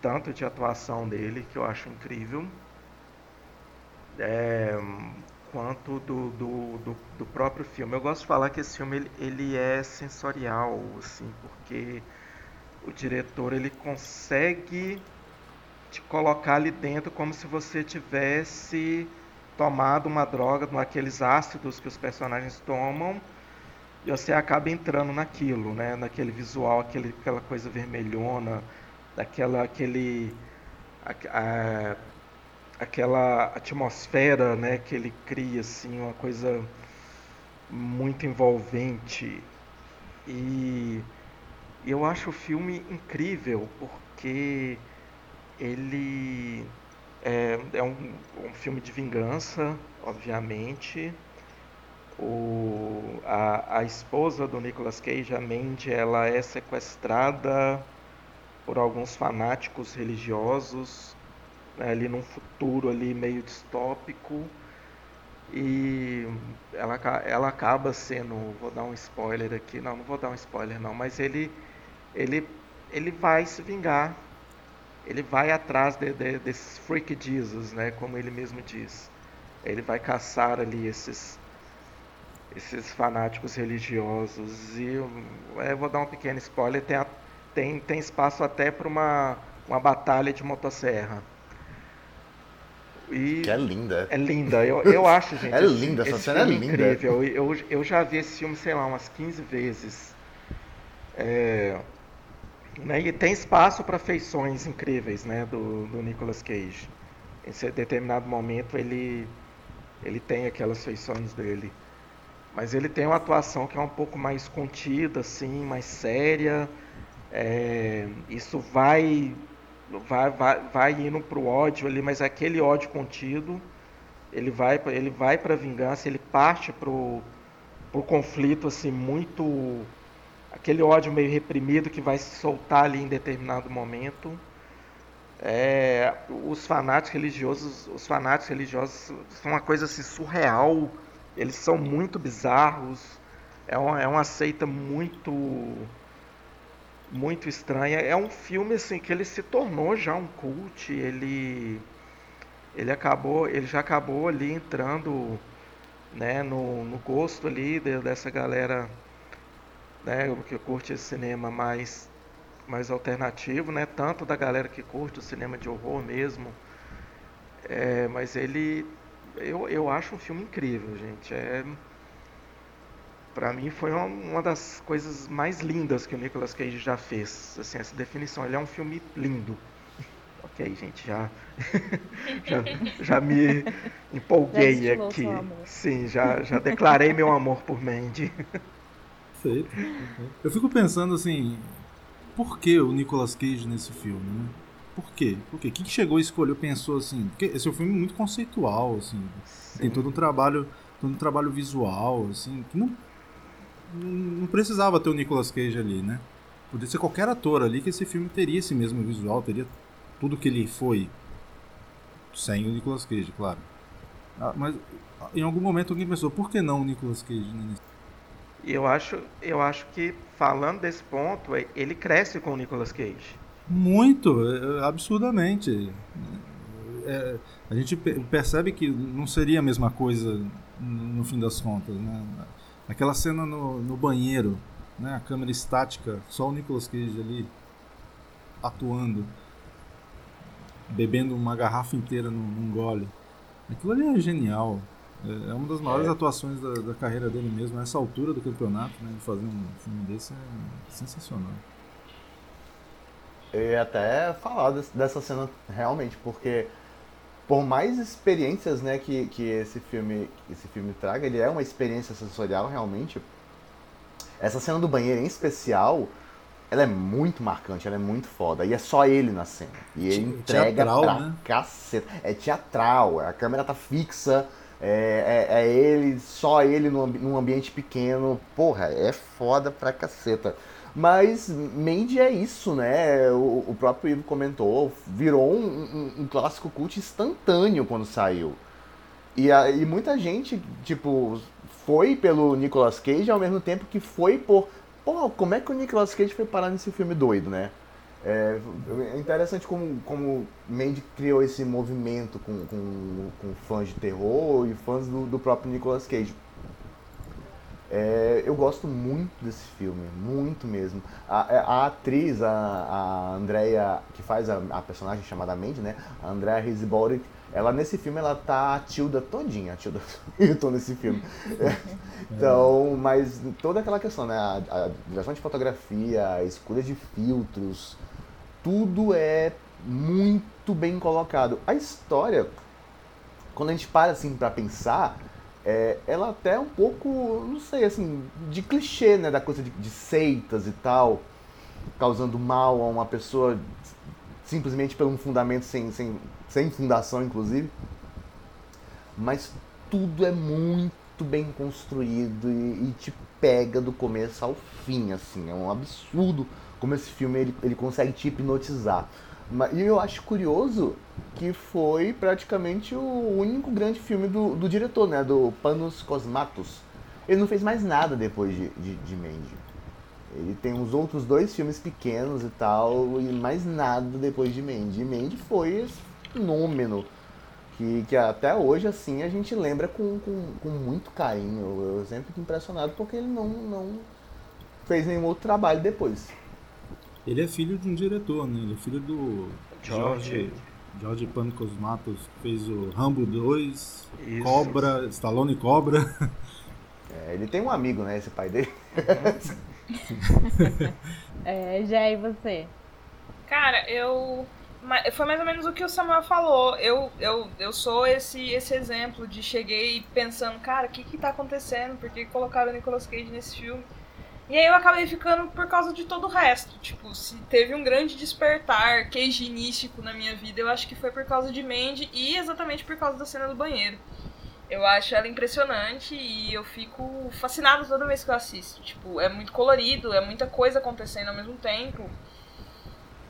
Tanto de atuação dele, que eu acho incrível, é, quanto do, do, do, do, próprio filme. Eu gosto de falar que esse filme ele, ele é sensorial, assim, porque o diretor ele consegue te colocar ali dentro como se você tivesse tomado uma droga, aqueles ácidos que os personagens tomam, e você acaba entrando naquilo, né? Naquele visual, aquele, aquela coisa vermelhona, daquela aquele a, a, aquela atmosfera né, que ele cria, assim, uma coisa muito envolvente. E eu acho o filme incrível porque ele é, é um, um, filme de vingança, obviamente. O, a, a esposa do Nicolas Cage, a Mandy, ela é sequestrada por alguns fanáticos religiosos ali num futuro ali meio distópico. E ela, ela acaba sendo, vou dar um spoiler aqui, não, não vou dar um spoiler não, mas ele ele ele vai se vingar, ele vai atrás de, de, desses freak Jesus, né, como ele mesmo diz, ele vai caçar ali esses esses fanáticos religiosos. E é, vou dar um pequeno spoiler, tem, tem, tem espaço até para uma, uma batalha de motosserra. E que é linda. É linda, eu, eu acho, gente. É linda, essa cena é linda. incrível. Eu, eu já vi esse filme, sei lá, umas 15 vezes. É, né, e tem espaço para feições incríveis né, do, do Nicolas Cage. Em determinado momento ele, ele tem aquelas feições dele. Mas ele tem uma atuação que é um pouco mais contida, assim, mais séria. É, isso vai vai, vai, vai indo para o ódio ali, mas aquele ódio contido, ele vai, ele vai para a vingança, ele parte para o conflito assim muito aquele ódio meio reprimido que vai se soltar ali em determinado momento. É, os fanáticos religiosos, os fanáticos religiosos são uma coisa assim surreal. Eles são muito bizarros. É uma, é uma seita muito muito estranha. É um filme assim que ele se tornou já um cult, ele ele acabou, ele já acabou ali entrando, né, no, no gosto ali de, dessa galera, né, que curte esse cinema mais mais alternativo, né, tanto da galera que curte o cinema de horror mesmo. É, mas ele eu, eu acho um filme incrível, gente. É Para mim foi uma, uma, das coisas mais lindas que o Nicolas Cage já fez. Assim, essa definição, ele é um filme lindo. ok, gente, já já, já, me empolguei já aqui. Sim, já, já declarei meu amor por Mandy. Perfeito. Eu fico pensando assim, por que o Nicolas Cage nesse filme, né? Por quê? Por quê? Quem chegou e escolheu, pensou assim? Porque esse é um filme muito conceitual, assim. Sim. Tem todo um trabalho, todo um trabalho visual, assim, que não não precisava ter o Nicolas Cage ali, né? Podia ser qualquer ator ali que esse filme teria esse mesmo visual, teria tudo que ele foi. Sem o Nicolas Cage, claro. Ah, mas em algum momento alguém pensou, por que não o Nicolas Cage? Né? Eu acho, eu acho que falando desse ponto, é, ele cresce com o Nicolas Cage. Muito, é, absurdamente. É, a gente percebe que não seria a mesma coisa no fim das contas, né? Aquela cena no, no banheiro, né? A câmera estática, só o Nicolas Cage ali atuando, bebendo uma garrafa inteira num, num gole. Aquilo ali é genial. É, é uma das maiores é. atuações da, da, carreira dele mesmo. Essa altura do campeonato, né? De fazer um filme desse é sensacional. Eu ia até falar dessa cena realmente, porque por mais experiências né, que, que esse, filme, esse filme traga, ele é uma experiência sensorial realmente. Essa cena do banheiro em especial, ela é muito marcante, ela é muito foda. E é só ele na cena. E ele entrega teatral, pra né? caceta. É teatral, a câmera tá fixa, é, é, é ele, só ele num, num ambiente pequeno. Porra, é foda pra caceta. Mas Mandy é isso, né? O, o próprio Ivo comentou, virou um, um, um, clássico cult instantâneo quando saiu. E, a, e muita gente, tipo, foi pelo Nicolas Cage ao mesmo tempo que foi por. Pô, como é que o Nicolas Cage foi parar nesse filme doido, né? É, é interessante como, como Mandy criou esse movimento com, com, com fãs de terror e fãs do, do próprio Nicolas Cage. É, eu gosto muito desse filme, muito mesmo. A, é, a atriz, a, a Andrea, que faz a, a, personagem chamada Mandy, né? A Andrea Riseborough, ela nesse filme ela tá a Tilda todinha, a Tilda tô nesse filme. É, então, mas toda aquela questão, né? A, a direção de fotografia, a escolha de filtros, tudo é muito bem colocado. A história, quando a gente para assim para pensar, é, ela até é um pouco, não sei, assim, de clichê, né? Da coisa de, de seitas e tal, causando mal a uma pessoa simplesmente por um fundamento sem, sem, sem fundação, inclusive. Mas tudo é muito bem construído e, e, te pega do começo ao fim, assim. É um absurdo como esse filme ele, ele consegue te hipnotizar. E eu acho curioso que foi praticamente o único grande filme do, do diretor, né? Do Panos Cosmatos. Ele não fez mais nada depois de, de, de Mandy. Ele tem uns outros dois filmes pequenos e tal, e mais nada depois de Mandy. E Mandy foi esse fenômeno que, que até hoje, assim, a gente lembra com, com, com muito carinho. Eu, sempre fico impressionado porque ele não, não fez nenhum outro trabalho depois. Ele é filho de um diretor, né? Ele é filho do George, George Pancos Matos, que fez o Rambo 2, Isso. Cobra, Stallone Cobra. É, ele tem um amigo, né? Esse pai dele. é, já e você? Cara, eu foi mais ou menos o que o Samuel falou. Eu, eu, eu sou esse, esse exemplo de cheguei pensando, cara, o que que tá acontecendo? Por que colocaram o Nicolas Cage nesse filme? E aí eu acabei ficando por causa de todo o resto. Tipo, se teve um grande despertar queijinístico na minha vida, eu acho que foi por causa de Mandy e exatamente por causa da cena do banheiro. Eu acho ela impressionante e eu fico fascinado toda vez que eu assisto. Tipo, é muito colorido, é muita coisa acontecendo ao mesmo tempo.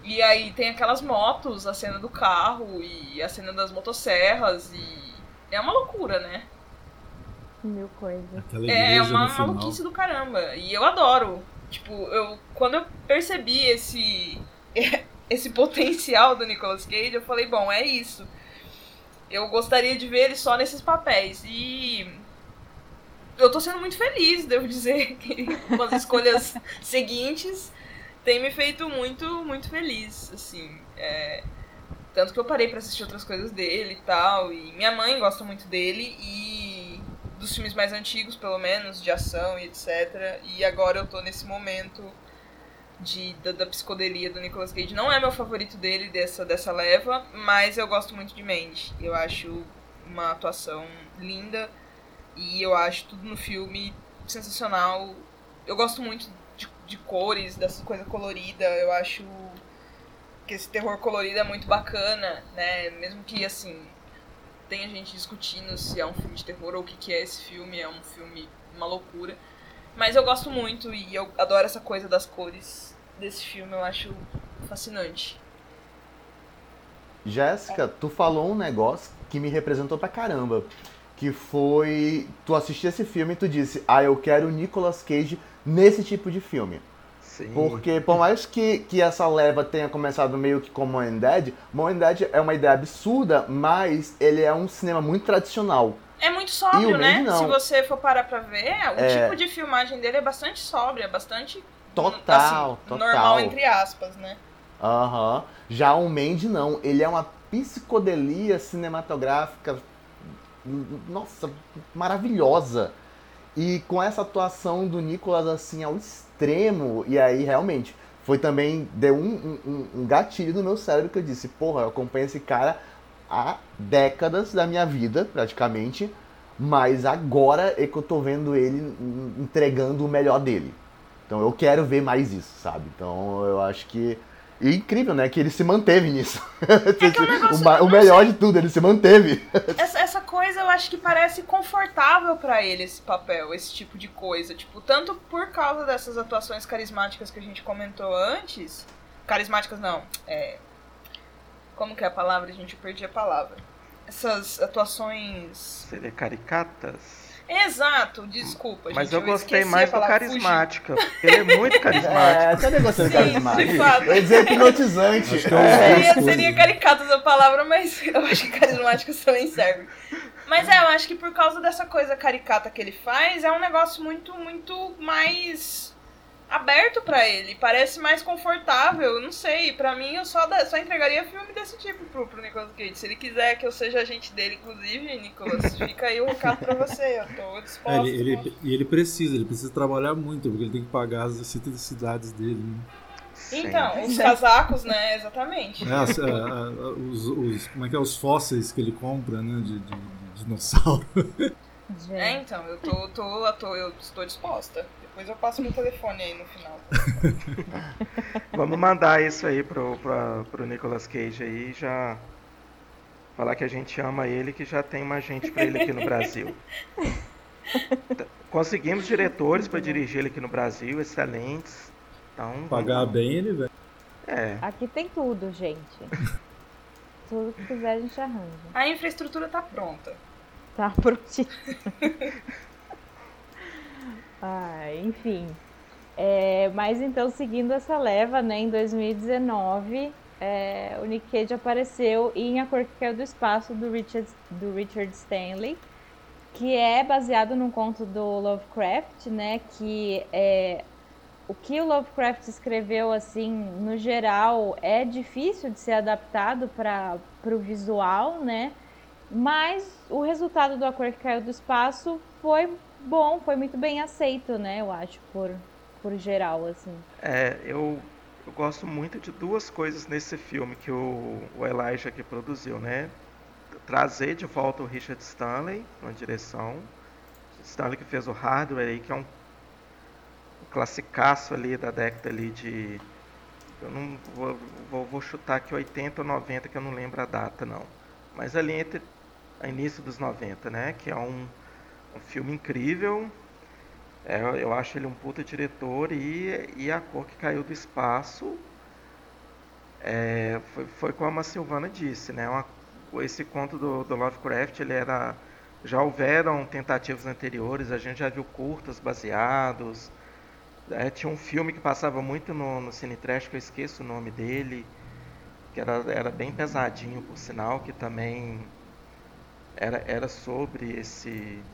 E aí tem aquelas motos, a cena do carro e a cena das motosserras e é uma loucura, né? Mil coisas. É, é uma maluquice do caramba. E eu adoro. Tipo, eu quando eu percebi esse esse potencial do Nicolas Cage, eu falei, bom, é isso. Eu gostaria de ver ele só nesses papéis. E eu tô sendo muito feliz, devo dizer, que com as escolhas seguintes tem me feito muito, muito feliz, assim. É... Tanto que eu parei para assistir outras coisas dele e tal. E minha mãe gosta muito dele. E dos filmes mais antigos, pelo menos, de ação e etc. E agora eu tô nesse momento de, da, da, psicodelia do Nicolas Cage. Não é meu favorito dele dessa, dessa leva, mas eu gosto muito de Mandy. Eu acho uma atuação linda e eu acho tudo no filme sensacional. Eu gosto muito de, de cores, dessa coisa colorida. Eu acho que esse terror colorido é muito bacana, né? Mesmo que, assim, tenha gente discutindo se é um filme de terror ou o que, que é esse filme. É um filme, uma loucura. Mas eu gosto muito e eu adoro essa coisa das cores desse filme, eu acho fascinante. Jéssica, tu falou um negócio que me representou pra caramba. Que foi. Tu assistiu esse filme e tu disse, ah, eu quero Nicolas Cage nesse tipo de filme. Sim. Porque por mais que, que essa leva tenha começado meio que como Mom Dead, Mom Dead é uma ideia absurda, mas ele é um cinema muito tradicional. É muito sóbrio, né? Não. Se você for parar pra ver, o é... tipo de filmagem dele é bastante sóbrio, é bastante. Total, assim, total. Normal, entre aspas, né? Aham. Uhum. Já o Mandy não. Ele é uma psicodelia cinematográfica. Nossa, maravilhosa. E com essa atuação do Nicolas assim ao extremo, e aí realmente foi também, deu um, um, um gatilho no meu cérebro que eu disse, porra, eu acompanho esse cara há décadas da minha vida, praticamente, mas agora é que eu tô vendo ele entregando o melhor dele. Então eu quero ver mais isso, sabe? Então eu acho que. E incrível, né? Que ele se manteve nisso. É o, o, melhor de tudo, ele se manteve. Essa, essa coisa eu acho que parece confortável para ele, esse papel, esse tipo de coisa. Tipo, tanto por causa dessas atuações carismáticas que a gente comentou antes. Carismáticas não, é, como que é a palavra? Gente, eu perdi a palavra. Essas atuações. Seria caricatas? Exato, desculpa. Mas gente, eu, eu gostei mais do carismática. Ele é muito carismático. É, você gostando do carismático. Eu ia dizer hipnotizante. É seria, seria caricatas a palavra, mas eu acho que carismático também serve. Mas é, eu acho que por causa dessa coisa caricata que ele faz, é um negócio muito, muito mais aberto para ele, parece mais confortável, não sei, para mim eu só, da, só entregaria filme desse tipo pro, pro Nicolas Cage. Se ele quiser que eu seja agente dele, inclusive, Nicolas, fica aí o recado pra você, eu tô disposto. É, ele, ele, e ele precisa, ele precisa trabalhar muito, porque ele tem que pagar as excentricidades dele, né? Então, os casacos, né, exatamente. É, a, os, os, como é que é, os fósseis que ele compra, né, de, de, de dinossauro. É, então, eu tô, tô, tô, eu estou disposta. Depois eu passo meu telefone aí no final. Vamos mandar isso aí pro, pro, pro Nicolas Cage aí já. Falar que a gente ama ele que já tem uma gente pra ele aqui no Brasil. Conseguimos diretores para dirigir ele aqui no Brasil, excelentes. Então, Pagar vamos... bem ele, velho. É. Aqui tem tudo, gente. tudo que quiser a gente arranja. A infraestrutura tá pronta. Tá prontinho. Ah, enfim. É, mas então, seguindo essa leva, né, em 2019, é, o Nick Cage apareceu em A Cor que Caiu do Espaço, do Richard, do Richard Stanley, que é baseado num conto do Lovecraft, né, que é, o que o Lovecraft escreveu, assim, no geral, é difícil de ser adaptado para o visual, né, mas o resultado do A Cor que Caiu do Espaço foi bom, foi muito bem aceito, né? Eu acho, por, por geral, assim. É, eu, eu gosto muito de duas coisas nesse filme que o, o Elijah aqui produziu, né? Trazer de volta o Richard Stanley na direção. Stanley que fez o Hardware aí, que é um, um classicaço ali da década ali de... Eu não vou, vou, vou chutar aqui 80 ou 90, que eu não lembro a data, não. Mas ali entre início dos 90, né? Que é um, um filme incrível. É, eu acho ele um puta diretor e, e a cor que caiu do espaço é, foi, foi como a Silvana disse, né? Uma, esse conto do, do Lovecraft, ele era já houveram tentativas anteriores, a gente já viu curtas baseados. É, tinha um filme que passava muito no, no Cine Trash, que eu esqueço o nome dele, que era, era bem pesadinho, por sinal, que também era, era sobre esse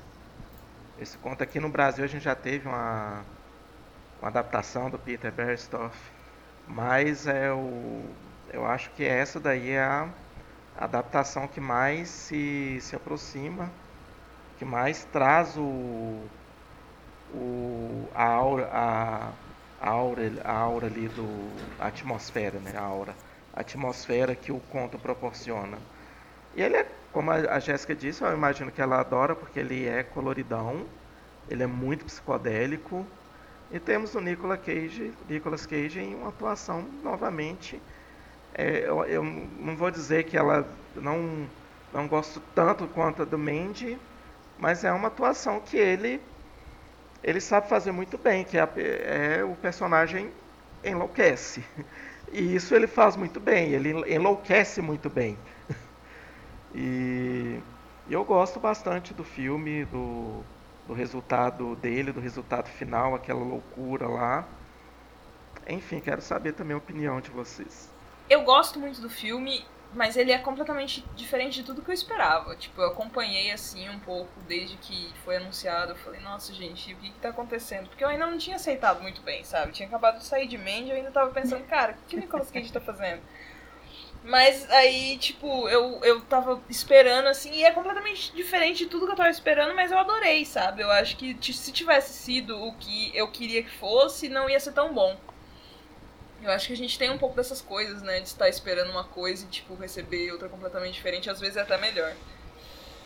esse conto aqui no Brasil a gente já teve uma, uma adaptação do Peter Berstoff, mas é o eu acho que essa daí é a adaptação que mais se, se aproxima que mais traz o, o a aura a, a aura a aura ali do a atmosfera, né? A aura, a atmosfera que o conto proporciona. E ele é, como a Jéssica disse, eu imagino que ela adora porque ele é coloridão, ele é muito psicodélico. E temos o Nicolas Cage, Nicolas Cage em uma atuação novamente. É, eu, eu, não vou dizer que ela não não gosto tanto quanto a do Mandy, mas é uma atuação que ele ele sabe fazer muito bem, que é, é o personagem enlouquece. E isso ele faz muito bem, ele enlouquece muito bem. E eu gosto bastante do filme, do, do resultado dele, do resultado final, aquela loucura lá. Enfim, quero saber também a opinião de vocês. Eu gosto muito do filme, mas ele é completamente diferente de tudo que eu esperava. Tipo, eu acompanhei assim um pouco desde que foi anunciado. Eu falei, nossa, gente, o que, que tá acontecendo? Porque eu ainda não tinha aceitado muito bem, sabe? Eu tinha acabado de sair de Mandy e eu ainda tava pensando, cara, o que o Nicolas Cage tá fazendo? Mas aí, tipo, eu, eu tava esperando, assim, e é completamente diferente de tudo que eu tava esperando, mas eu adorei, sabe? Eu acho que se tivesse sido o que eu queria que fosse, não ia ser tão bom. Eu acho que a gente tem um pouco dessas coisas, né? De estar esperando uma coisa e, tipo, receber outra completamente diferente, às vezes é até melhor.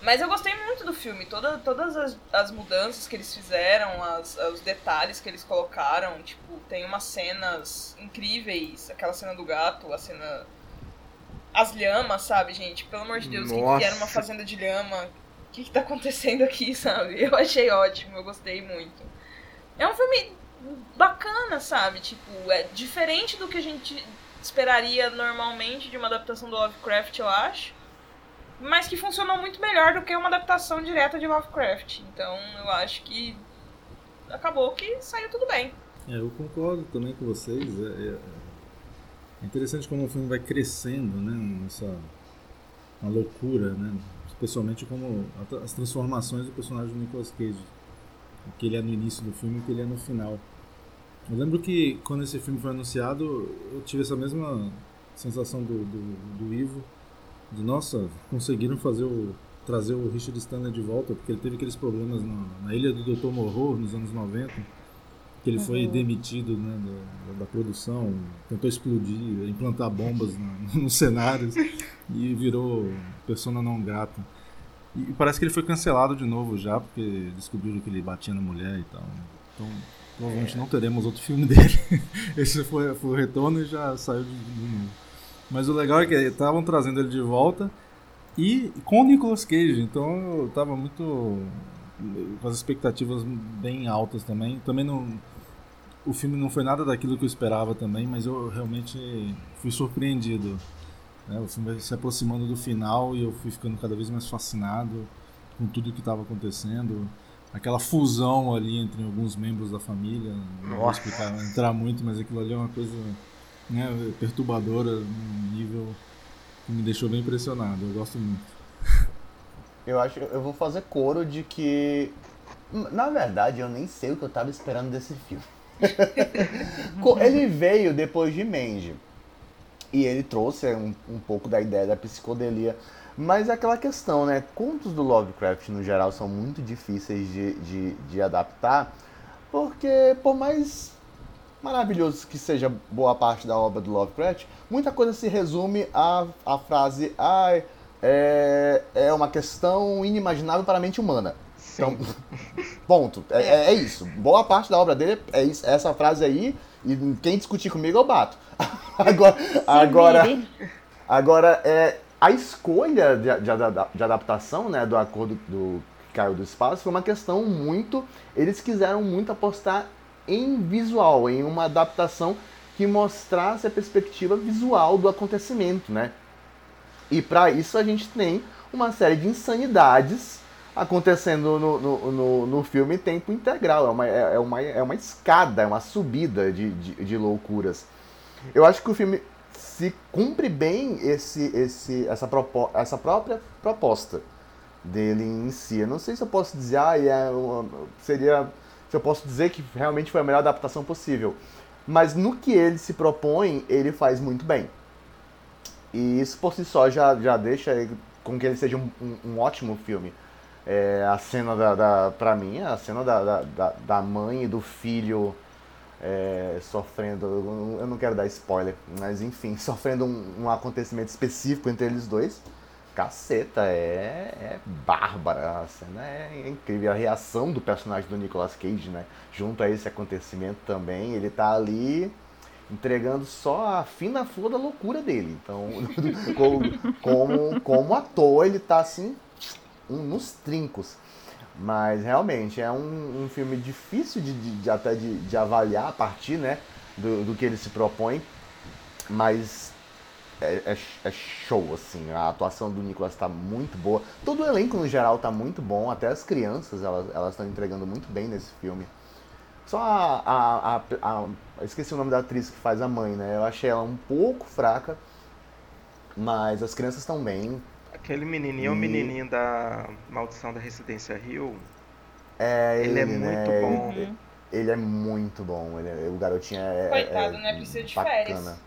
Mas eu gostei muito do filme, Toda, todas as, as mudanças que eles fizeram, as, os detalhes que eles colocaram, tipo, tem umas cenas incríveis, aquela cena do gato, a cena as lhamas, sabe, gente? Pelo amor de Deus, Nossa. que era uma fazenda de lhama. O que, que tá acontecendo aqui, sabe? Eu achei ótimo, eu gostei muito. É um filme bacana, sabe? Tipo, é diferente do que a gente esperaria normalmente de uma adaptação do Lovecraft, eu acho. Mas que funcionou muito melhor do que uma adaptação direta de Lovecraft. Então eu acho que acabou que saiu tudo bem. É, eu concordo também com vocês. É, é é interessante como o filme vai crescendo, né? Nessa uma loucura, né? Especialmente como as transformações do personagem do Nicolas Cage. Que ele é no início do filme e que ele é no final. Eu lembro que quando esse filme foi anunciado, eu tive essa mesma sensação do, do, do Ivo. De, nossa, conseguiram fazer o, trazer o Richard Stanley de volta, porque ele teve aqueles problemas na, na ilha do Dr. Morro nos anos 90 que ele foi uhum. demitido né, da, da, produção, tentou explodir, implantar bombas no, nos cenários e virou persona não grata. E parece que ele foi cancelado de novo já, porque descobriram que ele batia na mulher e tal. Então, provavelmente é. não teremos outro filme dele. Esse foi, foi o retorno e já saiu de, de novo. Mas o legal é que estavam trazendo ele de volta e com o Nicolas Cage, então eu tava muito com as expectativas bem altas também. Também não o filme não foi nada daquilo que eu esperava também, mas eu realmente fui surpreendido. Né? O filme se aproximando do final e eu fui ficando cada vez mais fascinado com tudo que estava acontecendo. Aquela fusão ali entre alguns membros da família. Não vou explicar, entrar muito, mas aquilo ali é uma coisa né, perturbadora num nível que me deixou bem impressionado. Eu gosto muito. Eu acho eu vou fazer coro de que. Na verdade, eu nem sei o que eu estava esperando desse filme. ele veio depois de Mandy. E ele trouxe um, um pouco da ideia da psicodelia. Mas é aquela questão, né? Contos do Lovecraft, no geral, são muito difíceis de, de, de adaptar. Porque, por mais maravilhoso que seja boa parte da obra do Lovecraft, muita coisa se resume à, à frase ah, é, é uma questão inimaginável para a mente humana. Então, ponto. É, é, é, isso. Boa parte da obra dele é isso, é essa frase aí. E quem discutir comigo eu bato. agora, agora, agora é, a escolha de, de, de, adaptação, né, do acordo do caiu do espaço, foi uma questão muito. Eles quiseram muito apostar em visual, em uma adaptação que mostrasse a perspectiva visual do acontecimento, né? E para isso a gente tem uma série de insanidades acontecendo no, no, no, no, filme em tempo integral. É uma, é, é, uma, é uma escada, é uma subida de, de, de, loucuras. Eu acho que o filme se cumpre bem esse, esse, essa, propo, essa própria proposta dele em si. Eu não sei se eu posso dizer, ah, é seria. Se eu posso dizer que realmente foi a melhor adaptação possível. Mas no que ele se propõe, ele faz muito bem. E isso por si só já, já deixa com que ele seja um, um, um ótimo filme. É, a cena da, da. Pra mim, a cena da, da, da mãe e do filho é, sofrendo. Eu não quero dar spoiler, mas enfim, sofrendo um, um acontecimento específico entre eles dois. Caceta, é, é bárbara. A cena é incrível. A reação do personagem do Nicolas Cage, né? Junto a esse acontecimento também, ele tá ali entregando só a fina flor da loucura dele. Então, como, como ator, ele tá assim, um, nos trincos. Mas realmente é um, um filme difícil de, de, de até de, de, avaliar a partir né, do, do que ele se propõe. Mas é, é, é, show, assim. A atuação do Nicolas está muito boa. Todo o elenco, no geral, está muito bom. Até as crianças, elas estão entregando muito bem nesse filme. Só a, a, a, a, Esqueci o nome da atriz que faz a mãe, né? Eu achei ela um pouco fraca. Mas as crianças estão bem. Aquele menininho é o menininho da Maldição da Residência Rio. É, ele, ele é né? muito bom. Ele, ele, é muito bom. Ele, é, o garotinho é. Coitado, é, né? Precisa de bacana. férias.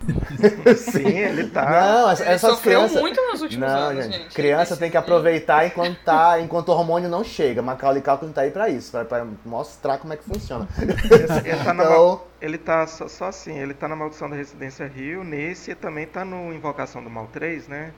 Sim, ele tá. Não, Ele essas sofreu crianças. muito nos últimos Não, anos, gente. gente. Criança tem que aproveitar enquanto tá, enquanto o hormônio não chega. Macaulay Culkin tá aí pra isso, pra, pra mostrar como é que funciona. Esse- ele tá, Então, ele tá só, só assim, ele tá na Maldição da Residência Rio, nesse e também tá no Invocação do Mal 3, né?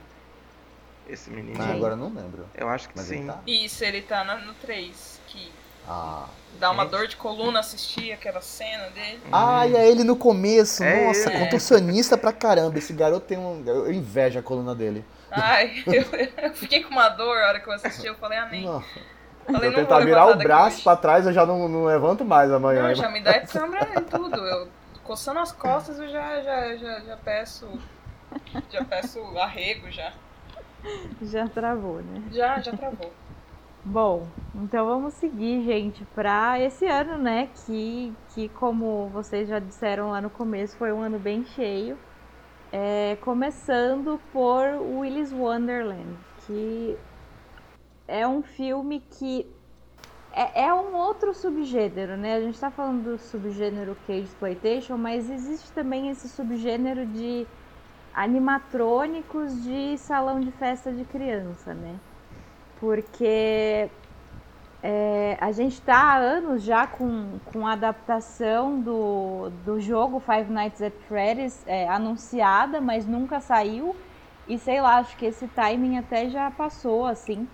Esse menininho. ah, agora eu não lembro. Eu acho que Mas sim. ele tá. Isso, ele tá na- no 3, que Ah. dá uma Gente. dor de coluna assistir aquela cena dele. Ah, e é ele no começo. É Nossa, ele. contorcionista pra caramba. Esse garoto tem um. Eu invejo a coluna dele. Ai, eu, eu fiquei com uma dor a hora que eu assisti, eu falei, amém. Não. Falei, eu tentar virar o braço pra trás, eu já não, não levanto mais amanhã. Não, já me dá câmera em tudo. Eu coçando as costas eu já, já, já, já peço. Já peço arrego já. Já travou, né? Já, já travou. Bom, então vamos seguir, gente, para esse ano, né? Que, que, como vocês já disseram lá no começo, foi um ano bem cheio. É, começando por Willy's Wonderland, que é um filme que é, é um outro subgênero, né? A gente tá falando do subgênero Cage Exploitation, mas existe também esse subgênero de animatrônicos de salão de festa de criança, né? Porque é, a gente está há anos já com, com a adaptação do, do jogo Five Nights at Freddy's é, anunciada, mas nunca saiu. E sei lá, acho que esse timing até já passou, assim.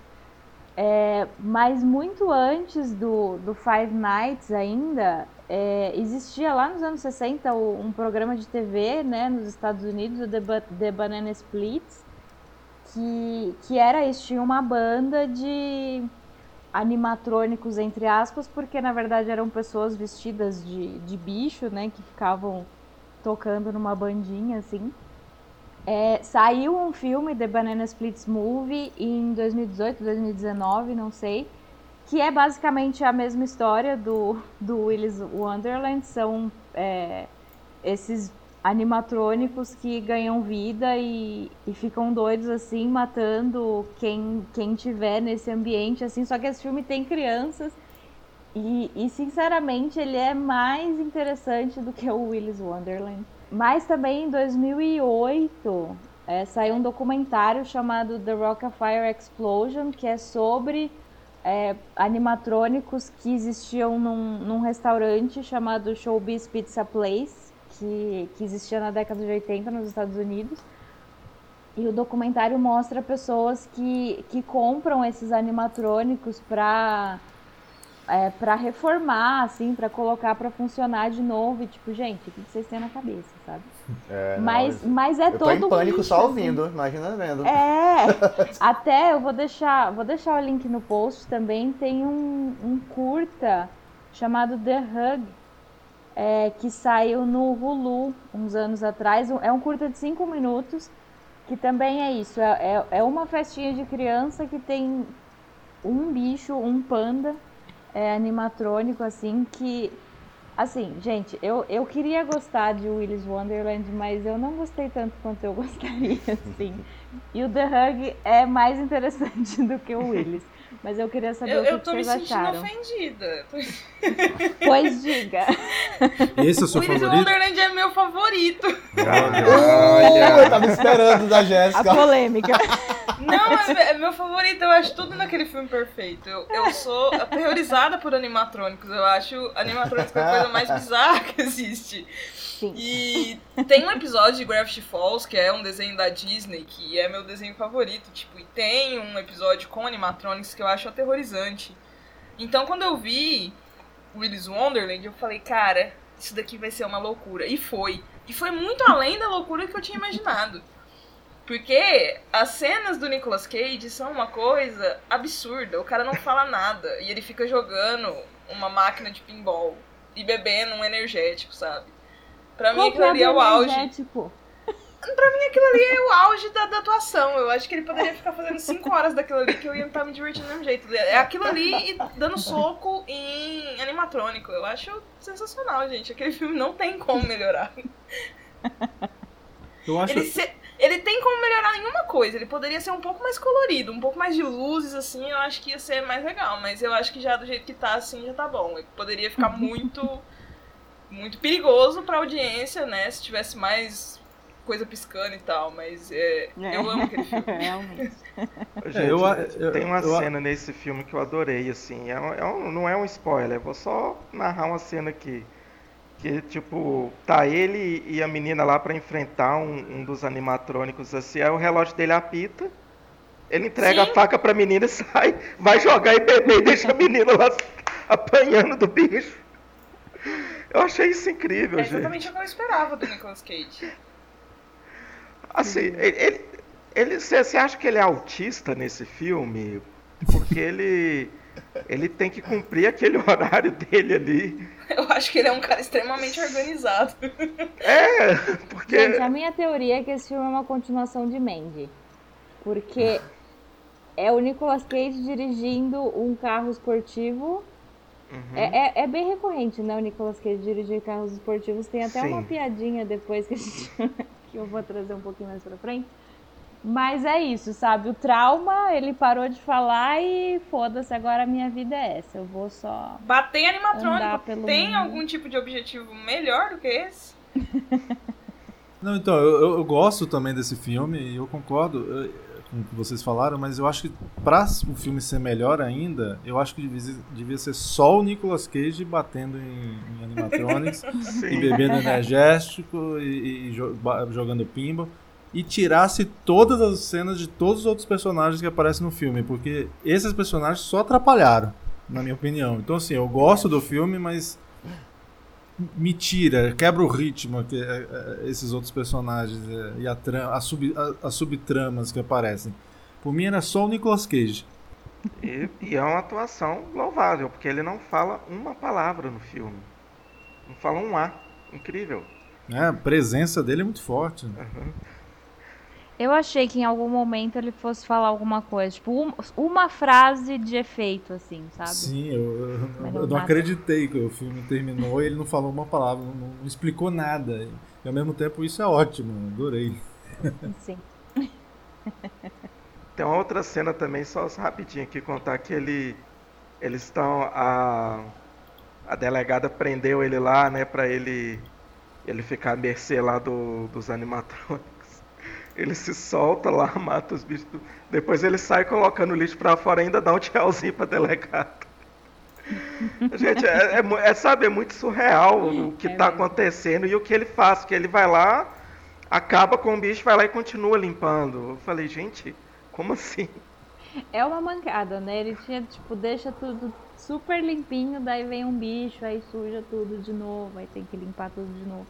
É, mas muito antes do, do Five Nights ainda, é, existia lá nos anos 60 o- um programa de TV né, nos Estados Unidos, o The, Ba- The Banana Splits, que, que era isso, tinha uma banda de animatrônicos, entre aspas, porque na verdade eram pessoas vestidas de, de bicho, né, que ficavam tocando numa bandinha, assim. É, saiu um filme, The Banana Splits Movie, em 2018, 2019, não sei, que é basicamente a mesma história do, do Willy's Wonderland, são é, esses animatrônicos que ganham vida e, e ficam doidos assim, matando quem, quem tiver nesse ambiente, assim, só que esse filme tem crianças e, e sinceramente ele é mais interessante do que o Willy's Wonderland. Mas também em 2008 é, saiu um documentário chamado The Rockafire Explosion, que é sobre é, animatrônicos que existiam num, num restaurante chamado Showbiz Pizza Place, que, que existia na década de 80 nos Estados Unidos. E o documentário mostra pessoas que, que compram esses animatrônicos para é, para reformar, assim, para colocar para funcionar de novo. E tipo, gente, o que vocês têm na cabeça, sabe? É, não, mas, mas é eu tô todo em pânico um só nicho, ouvindo, imagina vendo. assim. É, até eu vou deixar, vou deixar o link no post também. Tem um, um curta chamado The Hug, é, que saiu no Hulu uns anos atrás. É um curta de 5 minutos, que também é isso. É, é, é uma festinha de criança que tem um bicho, um panda é, animatrônico, assim, que. Assim, gente, eu, eu queria gostar de Willy's Wonderland, mas eu não gostei tanto quanto eu gostaria, assim. E o The Hug é mais interessante do que o Willy's. Mas eu queria saber Eu, o que, eu que tô me vocês sentindo acharam. ofendida. Pois diga. Esse é o seu Willy's favorito? Wonderland é meu favorito. Uh, eu tava esperando da A Jéssica. polêmica. Não, é, é meu favorito. Eu acho tudo naquele filme perfeito. Eu, eu sou aterrorizada por animatrônicos. Eu acho animatrônicos a coisa mais bizarra que existe. Sim. E tem um episódio de Gravity Falls, que é um desenho da Disney, que é meu desenho favorito, tipo, e tem um episódio com animatronics que eu acho aterrorizante. Então quando eu vi Willy's Wonderland, eu falei, cara, isso daqui vai ser uma loucura. E foi. E foi muito além da loucura que eu tinha imaginado. Porque as cenas do Nicolas Cage são uma coisa absurda. O cara não fala nada. E ele fica jogando uma máquina de pinball e bebendo um energético, sabe? Pra mim aquilo ali é o auge. Energético. Pra mim aquilo ali é o auge da, da atuação. Eu acho que ele poderia ficar fazendo 5 horas daquilo ali que eu ia estar me divertindo do mesmo jeito. É aquilo ali e dando soco em animatrônico. Eu acho sensacional, gente. Aquele filme não tem como melhorar. Eu acho. Ele, se- ele tem como melhorar em uma coisa. Ele poderia ser um pouco mais colorido, um pouco mais de luzes, assim. Eu acho que ia ser mais legal. Mas eu acho que já do jeito que tá, assim, já tá bom. Ele poderia ficar muito, muito perigoso pra audiência, né? Se tivesse mais coisa piscando e tal. Mas é, eu amo aquele filme. Realmente. Gente, eu- eu- tem uma eu- cena nesse filme que eu adorei, assim. É um- é um- não é um spoiler, vou só narrar uma cena aqui. Que, tipo, tá ele e a menina lá pra enfrentar um, um dos animatrônicos, assim. Aí o relógio dele apita. Ele entrega Sim. a faca pra menina e sai. Vai jogar e beber e deixa a menina lá apanhando do bicho. Eu achei isso incrível, É gente. exatamente o que eu esperava do Nicolas Cage. Assim, ele, ele, ele- você, você acha que ele é autista nesse filme? Porque ele, ele tem que cumprir aquele horário dele ali. Eu acho que ele é um cara extremamente organizado. É, porque. Gente, a minha teoria é que esse filme é uma continuação de Mandy. Porque é o Nicolas Cage dirigindo um carro esportivo. Uhum. É, é, é bem recorrente, né? O Nicolas Cage dirigir carros esportivos. Tem até Sim. uma piadinha depois que, a gente- que eu vou trazer um pouquinho mais pra frente. Mas é isso, sabe? O trauma, ele parou de falar e foda-se, agora a minha vida é essa. Eu vou só. Bater animatrônico pelo tem mundo. algum tipo de objetivo melhor do que esse? Não, então, eu, eu- eu gosto também desse filme e eu concordo eh, com o que vocês falaram, mas eu acho que pra o filme ser melhor ainda, eu acho que devia, devia ser só o Nicolas Cage batendo em, em animatronics e bebendo energético e, e ba- jogando pinball e tirasse todas as cenas de todos os outros personagens que aparecem no filme, porque esses personagens só atrapalharam, na minha opinião. Então, assim, eu gosto do filme, mas me tira, quebra o ritmo que é, é, esses outros personagens é, e a sub- a- as subtramas que aparecem. Por mim era só o Nicolas Cage. E, e é uma atuação louvável, porque ele não fala uma palavra no filme. Não fala um A. Incrível. Né? A presença dele é muito forte. Eu achei que em algum momento ele fosse falar alguma coisa. Tipo, um- uma frase de efeito, assim, sabe? Sim, eu, eu- eu não não nada. acreditei que o filme terminou e ele não falou uma palavra, não, não explicou nada. E ao mesmo tempo isso é ótimo, adorei. Sim. Tem uma outra cena também, só rapidinho aqui contar que ele. Eles estão. A, a delegada prendeu ele lá, né, pra ele. Ele ficar à mercê lá do, dos animatrônicos. Ele se solta lá, mata os bichos. Depois ele sai colocando o lixo pra fora e ainda dá um tchauzinho pra delegado. Gente, é, é é, sabe, é muito surreal o que É tá mesmo. acontecendo e o que ele faz, que ele vai lá, acaba com o bicho, vai lá e continua limpando. Eu falei, gente, como assim? É uma mancada, né? Ele tinha, tipo, deixa tudo super limpinho, daí vem um bicho, aí suja tudo de novo, aí tem que limpar tudo de novo.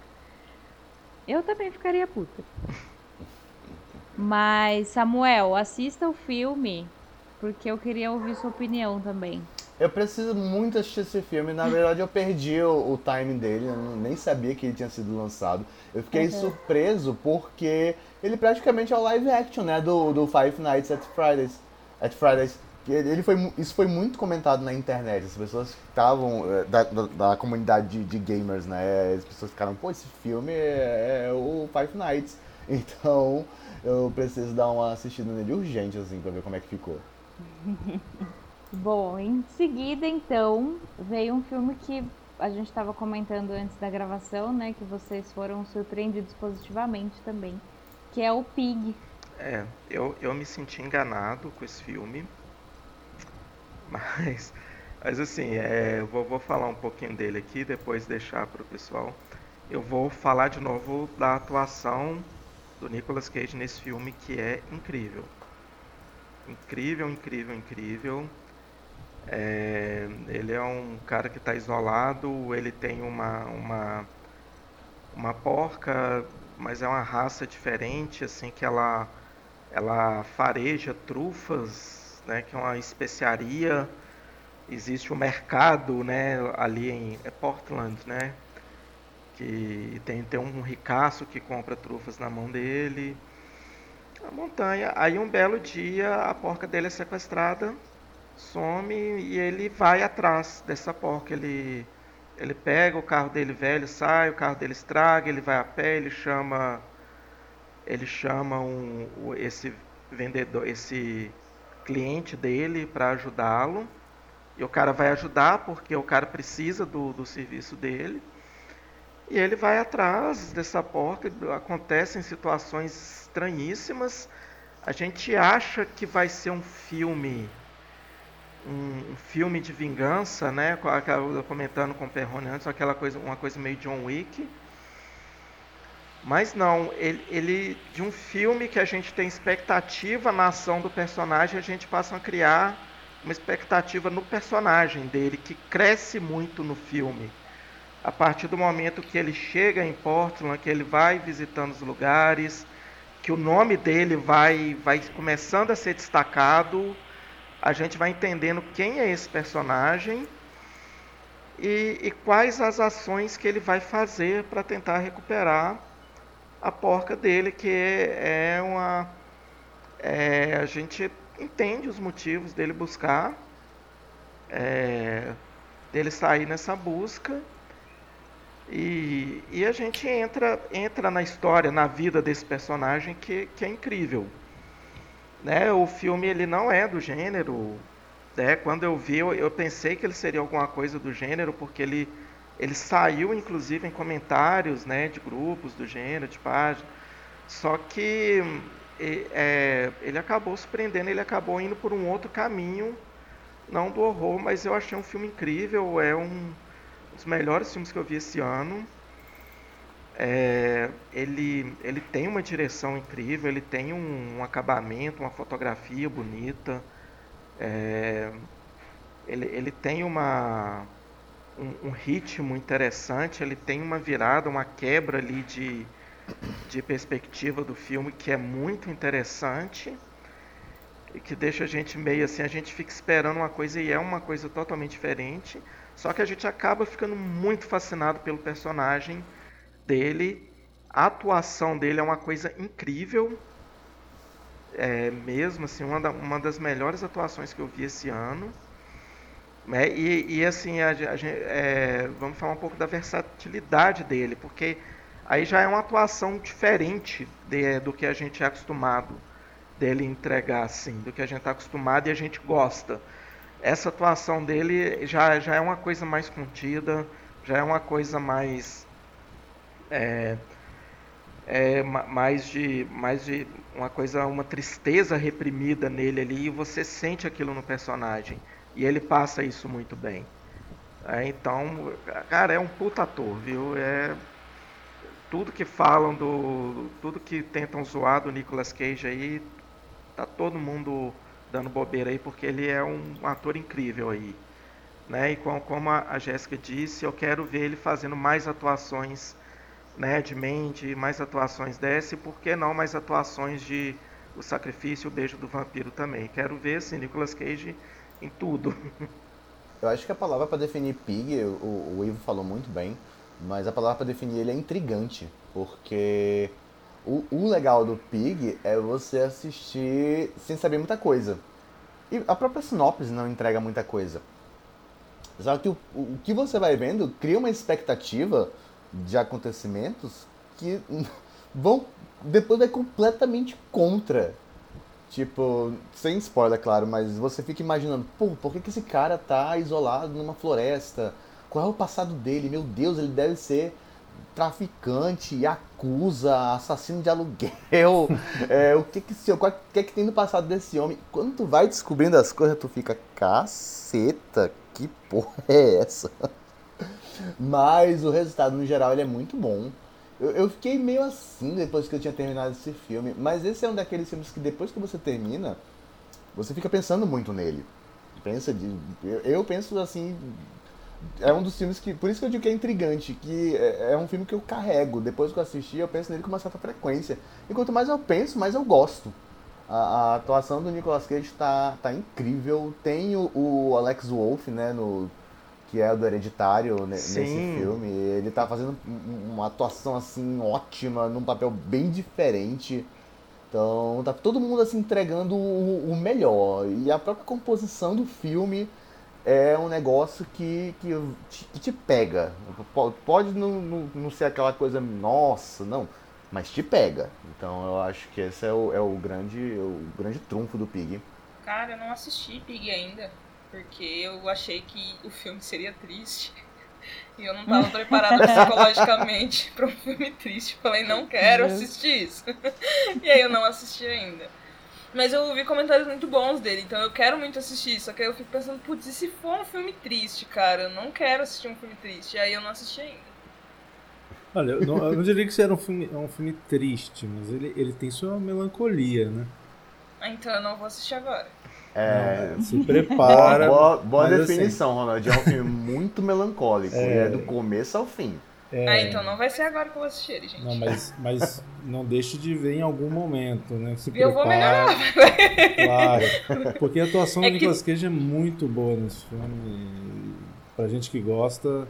Eu também ficaria puta. Mas, Samuel, assista o filme, porque eu queria ouvir sua opinião também. Eu preciso muito assistir esse filme. Na verdade, eu perdi o, o time dele. Eu nem sabia que ele tinha sido lançado. Eu fiquei Uhum. surpreso porque ele praticamente é o live action, né? Do, do Five Nights at Fridays. At Fridays. Ele foi, isso foi muito comentado na internet. As pessoas que estavam eh, da, da, da comunidade de, de gamers, né? As pessoas ficaram, pô, esse filme é, é o Five Nights. Então, eu preciso dar uma assistida nele urgente, assim, pra ver como é que ficou. Bom, em seguida, então, veio um filme que a gente estava comentando antes da gravação, né? Que vocês foram surpreendidos positivamente também. Que é o Pig. É, eu, eu me senti enganado com esse filme. Mas, mas assim, é, eu vou, vou falar um pouquinho dele aqui, depois deixar para o pessoal. Eu vou falar de novo da atuação do Nicolas Cage nesse filme, que é incrível. Incrível, incrível, incrível. É, ele é um cara que está isolado, ele tem uma, uma, uma porca, mas é uma raça diferente, assim, que ela, ela fareja trufas, né, que é uma especiaria. Existe um mercado né, ali em é Portland, né, que tem, tem um ricaço que compra trufas na mão dele. A montanha. Aí um belo dia a porca dele é sequestrada some e ele vai atrás dessa porca. Ele, ele pega o carro dele velho, sai, o carro dele estraga, ele vai a pé, ele chama ele chama um, esse vendedor, esse cliente dele para ajudá-lo. E o cara vai ajudar porque o cara precisa do, do serviço dele. E ele vai atrás dessa porca. Acontecem situações estranhíssimas. A gente acha que vai ser um filme um, filme de vingança, né? Comentando com o Perrone antes, aquela coisa, uma coisa meio John Wick. Mas não, ele, ele, de um filme que a gente tem expectativa na ação do personagem, a gente passa a criar uma expectativa no personagem dele, que cresce muito no filme. A partir do momento que ele chega em Portland, que ele vai visitando os lugares, que o nome dele vai, vai começando a ser destacado, a gente vai entendendo quem é esse personagem e, e quais as ações que ele vai fazer para tentar recuperar a porca dele, que é uma. É, a gente entende os motivos dele buscar, é, dele sair nessa busca. E, e, a gente entra, entra na história, na vida desse personagem que, que é incrível. Né? O filme ele não é do gênero. Né? Quando eu vi, eu, eu pensei que ele seria alguma coisa do gênero, porque ele, ele saiu inclusive em comentários né, de grupos do gênero, de página. Só que é, ele acabou surpreendendo, ele acabou indo por um outro caminho, não do horror, mas eu achei um filme incrível, é um dos melhores filmes que eu vi esse ano. É, ele, ele tem uma direção incrível, ele tem um, um acabamento, uma fotografia bonita. É, ele, ele tem uma, um, um, ritmo interessante, ele tem uma virada, uma quebra ali de, de perspectiva do filme que é muito interessante e que deixa a gente meio assim, a gente fica esperando uma coisa e é uma coisa totalmente diferente, só que a gente acaba ficando muito fascinado pelo personagem dele, a atuação dele é uma coisa incrível, é, mesmo assim, uma, da, uma das melhores atuações que eu vi esse ano. Né? E, e assim, a, a, é, vamos falar um pouco da versatilidade dele, porque aí já é uma atuação diferente de, do que a gente é acostumado dele entregar, assim, do que a gente está acostumado e a gente gosta. Essa atuação dele já, já é uma coisa mais contida, já é uma coisa mais é, é mais de mais de uma coisa uma tristeza reprimida nele ali e você sente aquilo no personagem. E ele passa isso muito bem. É, então cara é um puta ator viu? É tudo que falam do tudo que tentam zoar do Nicolas Cage aí tá todo mundo dando bobeira aí porque ele é um ator incrível aí né e como a Jéssica disse eu quero ver ele fazendo mais atuações né, de mente, mais atuações desse, e por que não mais atuações de O Sacrifício, O Beijo do Vampiro também. Quero ver assim, Nicolas Cage em tudo. Eu acho que a palavra para definir Pig, o, o Ivo falou muito bem, mas a palavra para definir ele é intrigante, porque o, o, legal do Pig é você assistir sem saber muita coisa. E a própria sinopse não entrega muita coisa. Só que o, o que você vai vendo cria uma expectativa de acontecimentos que vão depois vai completamente contra. Tipo, sem spoiler, claro, mas você fica imaginando, pô, por que, que esse cara tá isolado numa floresta? Qual é o passado dele? Meu Deus, ele deve ser traficante, acusa, assassino de aluguel. é, o que que, se, o que que tem no passado desse homem? Quando tu vai descobrindo as coisas, tu fica, caceta, que porra é essa? Mas o resultado, no geral, ele é muito bom. Eu, eu, fiquei meio assim depois que eu tinha terminado esse filme. Mas esse é um daqueles filmes que depois que você termina, você fica pensando muito nele. Pensa de. Eu penso assim. É um dos filmes que. Por isso que eu digo que é intrigante, que é, é um filme que eu carrego. Depois que eu assisti, eu penso nele com uma certa frequência. E quanto mais eu penso, mais eu gosto. A, a atuação do Nicolas Cage está tá incrível. Tem o, o Alex Wolff, né, no que é do Hereditário nesse filme. Ele tá fazendo uma atuação assim ótima, num papel bem diferente. Então tá todo mundo assim entregando o, o melhor. E a própria composição do filme é um negócio que, que, te, que te pega. Pode não, não, não, ser aquela coisa, nossa, não, mas te pega. Então eu acho que esse é o, é o, grande, o grande trunfo do Pig. Cara, eu não assisti Pig ainda porque eu achei que o filme seria triste. E eu não estava preparada psicologicamente para um filme triste. Falei, não quero assistir isso. e aí eu não assisti ainda. Mas eu ouvi comentários muito bons dele, então eu quero muito assistir. Só que aí eu fico pensando, putz, e se for um filme triste, cara? Eu não quero assistir um filme triste. E aí eu não assisti ainda. Olha, eu não, eu não diria que isso era um filme, é um filme triste, mas ele, ele tem sua melancolia, né? Ah, então eu não vou assistir agora. É, se prepara. Boa, boa assim, definição, assim, Ronald. É um filme muito melancólico. É, é do começo ao fim. É... Ah, então não vai ser agora que eu vou assistir ele, gente. Não, mas, mas não deixe de ver em algum momento, né? Se eu vou melhorar. Claro. Porque a atuação é do Nicolas Cage é muito boa nesse filme. Pra gente que gosta,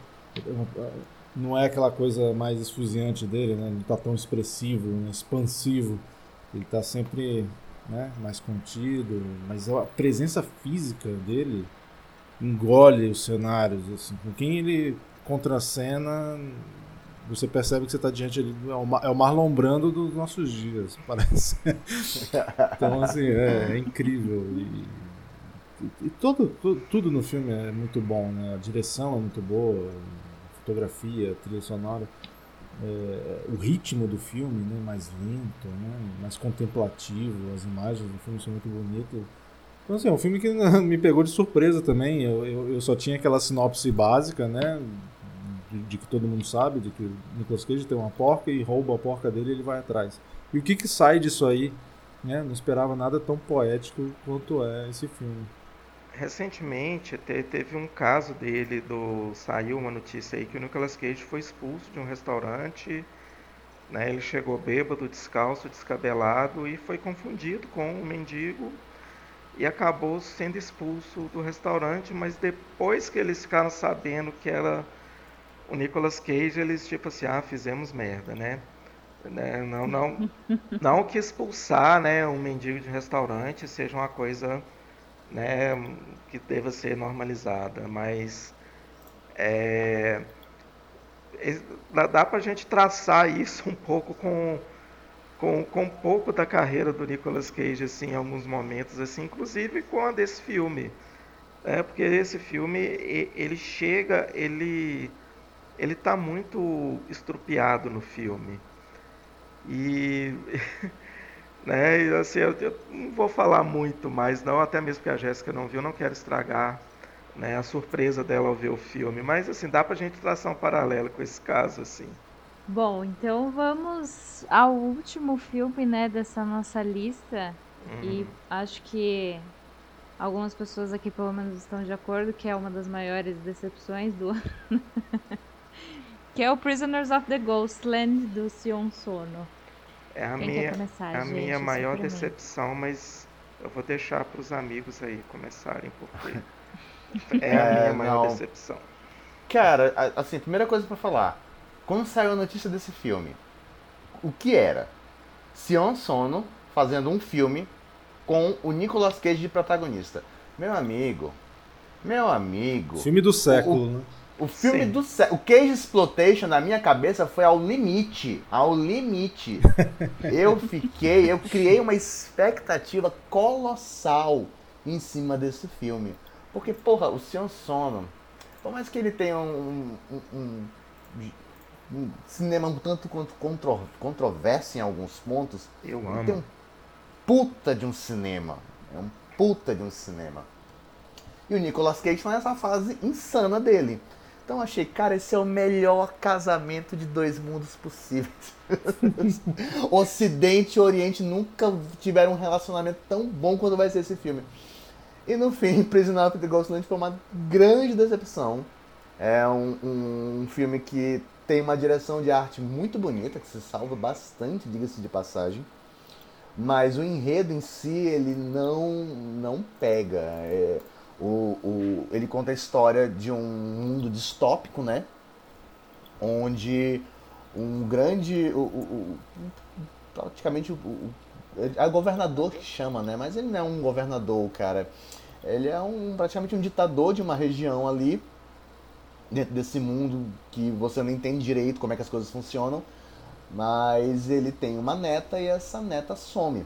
não é aquela coisa mais esfuziante dele, né? Não tá tão expressivo, né? expansivo. Ele tá sempre né, mais contido, mas a presença física dele engole os cenários. Assim. Com quem ele contracena, você percebe que você está diante ali, é o, é Marlon Brando dos nossos dias, parece. então, assim, é, é incrível. E, e, e todo, tudo, tudo no filme é muito bom, né? A direção é muito boa, fotografia, trilha sonora é, o ritmo do filme, né, mais lento, né, mais contemplativo, as imagens do filme são muito bonitas. Então, assim, é um filme que me pegou de surpresa também. Eu, eu, eu só tinha aquela sinopse básica, né, de, que todo mundo sabe, de que o Nicolas Cage tem uma porca e rouba a porca dele e ele vai atrás. E o que que sai disso aí? Né? Não esperava nada tão poético quanto é esse filme recentemente te, teve um caso dele, do saiu uma notícia aí que o Nicolas Cage foi expulso de um restaurante. Né, ele chegou bêbado, descalço, descabelado e foi confundido com um mendigo e acabou sendo expulso do restaurante. Mas depois que eles ficaram sabendo que era o Nicolas Cage, eles tipo assim, ah, fizemos merda, né? né não, não, não que expulsar, né, um mendigo de restaurante seja uma coisa né, que deva ser normalizada, mas é, dá para a gente traçar isso um pouco com, com, com um pouco da carreira do Nicolas Cage assim, em alguns momentos, assim, inclusive com a desse filme. É, porque esse filme, ele chega, ele ele está muito estrupiado no filme. E Né? Assim, eu, eu, não vou falar muito mais, não, até mesmo que a Jéssica não viu, não quero estragar né, a surpresa dela ao ver o filme. Mas assim, dá pra gente traçar um paralelo com esse caso, assim. Bom, então vamos ao último filme, né, dessa nossa lista. Uhum. E acho que algumas pessoas aqui pelo menos estão de acordo que é uma das maiores decepções do ano. Que é o Prisoners of the Ghostland do Sion Sono. É a Quem minha, começar, a gente, minha maior decepção, mas eu vou deixar para os amigos aí começarem, porque é a minha é, maior não. decepção. Cara, assim, primeira coisa para falar. Quando saiu a notícia desse filme, o que era? Sion Sono fazendo um filme com o Nicolas Cage de protagonista. Meu amigo, meu amigo. Filme do século, o, né? O filme Sim. do o Cage Exploitation na minha cabeça foi ao limite, ao limite. eu fiquei, eu criei uma expectativa colossal em cima desse filme. Porque, porra, o Sion Sono, por mais que ele tenha um, um, um cinema um tanto quanto contro, controverso em alguns pontos. Eu amo. Tem um puta de um cinema. É um puta de um cinema. E o Nicolas Cage está nessa fase insana dele. Então achei, cara, esse é o melhor casamento de dois mundos possíveis. Ocidente e Oriente nunca tiveram um relacionamento tão bom quanto vai ser esse filme. E no fim, Prisoner of the Ghostland foi uma grande decepção. É um, um, um filme que tem uma direção de arte muito bonita, que se salva bastante, diga-se de passagem. Mas o enredo em si, ele não, não pega. É, o, o, ele conta a história de um mundo distópico, né? Onde um grande. O, o, praticamente o, é o governador que chama, né? Mas ele não é um governador, cara. Ele é um praticamente um ditador de uma região ali, dentro desse mundo que você não entende direito como é que as coisas funcionam. Mas ele tem uma neta e essa neta some.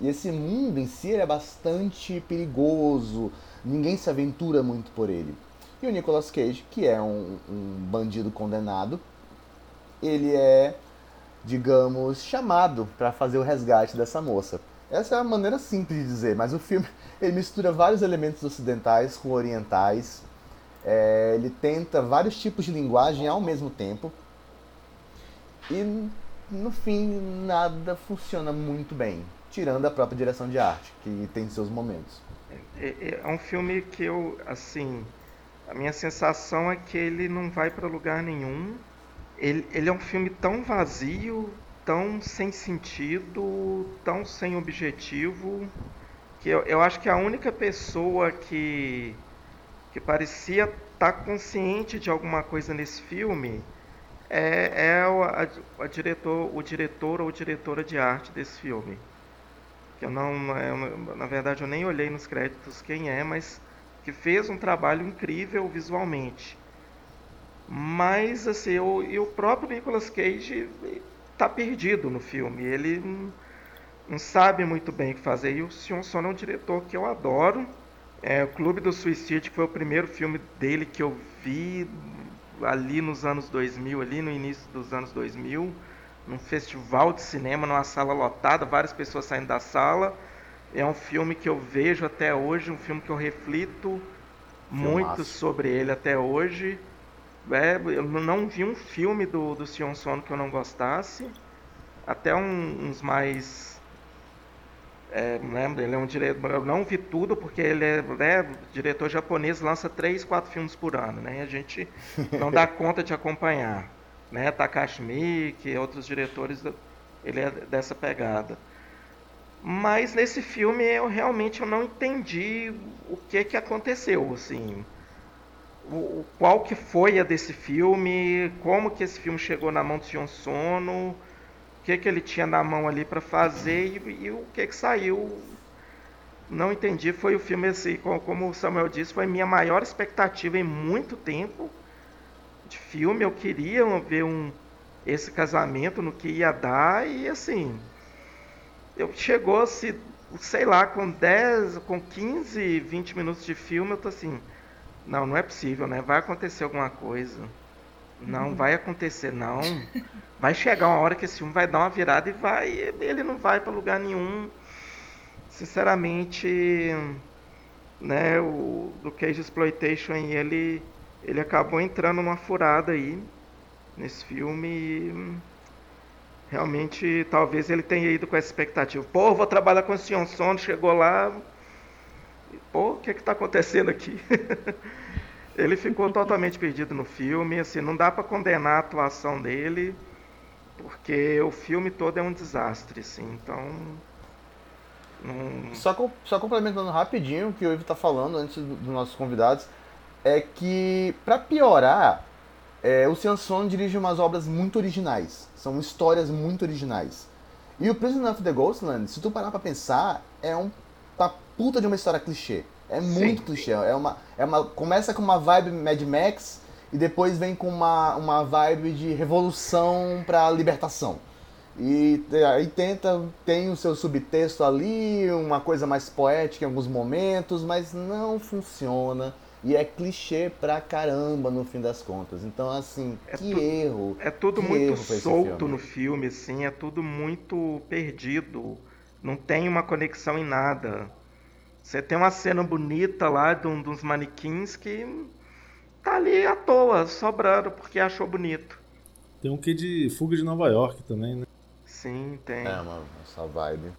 E esse mundo em si é bastante perigoso, ninguém se aventura muito por ele. E o Nicolas Cage, que é um, um bandido condenado, ele é, digamos, chamado para fazer o resgate dessa moça. Essa é a maneira simples de dizer, mas o filme ele mistura vários elementos ocidentais com orientais. É, ele tenta vários tipos de linguagem ao mesmo tempo. E no fim nada funciona muito bem tirando a própria direção de arte, que tem seus momentos. É, é, é um filme que eu, assim, a minha sensação é que ele não vai para lugar nenhum. Ele, ele é um filme tão vazio, tão sem sentido, tão sem objetivo, que eu, eu acho que a única pessoa que, que parecia estar tá consciente de alguma coisa nesse filme é, é o, a, a diretor, o diretor ou diretora de arte desse filme que eu não, eu, na verdade eu nem olhei nos créditos quem é, mas que fez um trabalho incrível visualmente. Mas assim, o, e o próprio Nicolas Cage está perdido no filme. Ele não, sabe muito bem o que fazer. E o Sion Son é um diretor que eu adoro. É, o Clube do Suicídio, que foi o primeiro filme dele que eu vi ali nos anos 2000, ali no início dos anos 2000 num festival de cinema, numa sala lotada, várias pessoas saindo da sala. É um filme que eu vejo até hoje, um filme que eu reflito muito sobre ele até hoje. É, eu não vi um filme do, do Sion Sono que eu não gostasse. Até um, uns mais. É, lembra, ele é um diretor. Eu não vi tudo porque ele é, é diretor japonês, lança três, quatro filmes por ano, né? A gente não dá conta de acompanhar né? Takashi Miike, outros diretores, ele é dessa pegada. Mas nesse filme eu realmente eu não entendi o que que aconteceu, assim. O, qual que foi a desse filme, como que esse filme chegou na mão do Sion Sono, o que que ele tinha na mão ali para fazer e, e, o que que saiu. Não entendi, foi o filme assim, como o Samuel disse, foi minha maior expectativa em muito tempo de filme, eu queria ver um, esse casamento no que ia dar e assim. Eu chegou se sei lá, com 10, com 15, 20 minutos de filme, eu tô assim, não, não é possível, né? Vai acontecer alguma coisa. Não uhum. vai acontecer, não. Vai chegar uma hora que esse filme vai dar uma virada e vai, ele não vai para lugar nenhum. Sinceramente, né, o do Cage Exploitation ele ele acabou entrando numa furada aí nesse filme e realmente talvez ele tenha ido com essa expectativa. Pô, vou trabalhar com o Sion Son, chegou lá. Pô, o que é que tá acontecendo aqui? ele ficou totalmente perdido no filme, assim, não dá para condenar a atuação dele, porque o filme todo é um desastre, assim, então. Só, só complementando rapidinho o que o Ivo tá falando antes dos nossos convidados é que, para piorar, é, o Sanson dirige umas obras muito originais. São histórias muito originais. E o Prisoner of the Ghostland, se tu parar pra pensar, é um, uma puta de uma história clichê. É muito Sim. clichê. É uma, é uma, começa com uma vibe Mad Max e depois vem com uma, uma vibe de revolução pra libertação. E aí tenta, tem o seu subtexto ali, uma coisa mais poética em alguns momentos, mas não funciona E é clichê pra caramba no fim das contas. Então, assim, É que tu- erro. É tudo Que muito solto filme. no filme, assim, é tudo muito perdido. Não tem uma conexão em nada. Você tem uma cena bonita lá de um dos manequins que tá ali à toa, sobrando, porque achou bonito. Tem um quê de Fuga de Nova York também, né? Sim, tem. É, uma, essa vibe.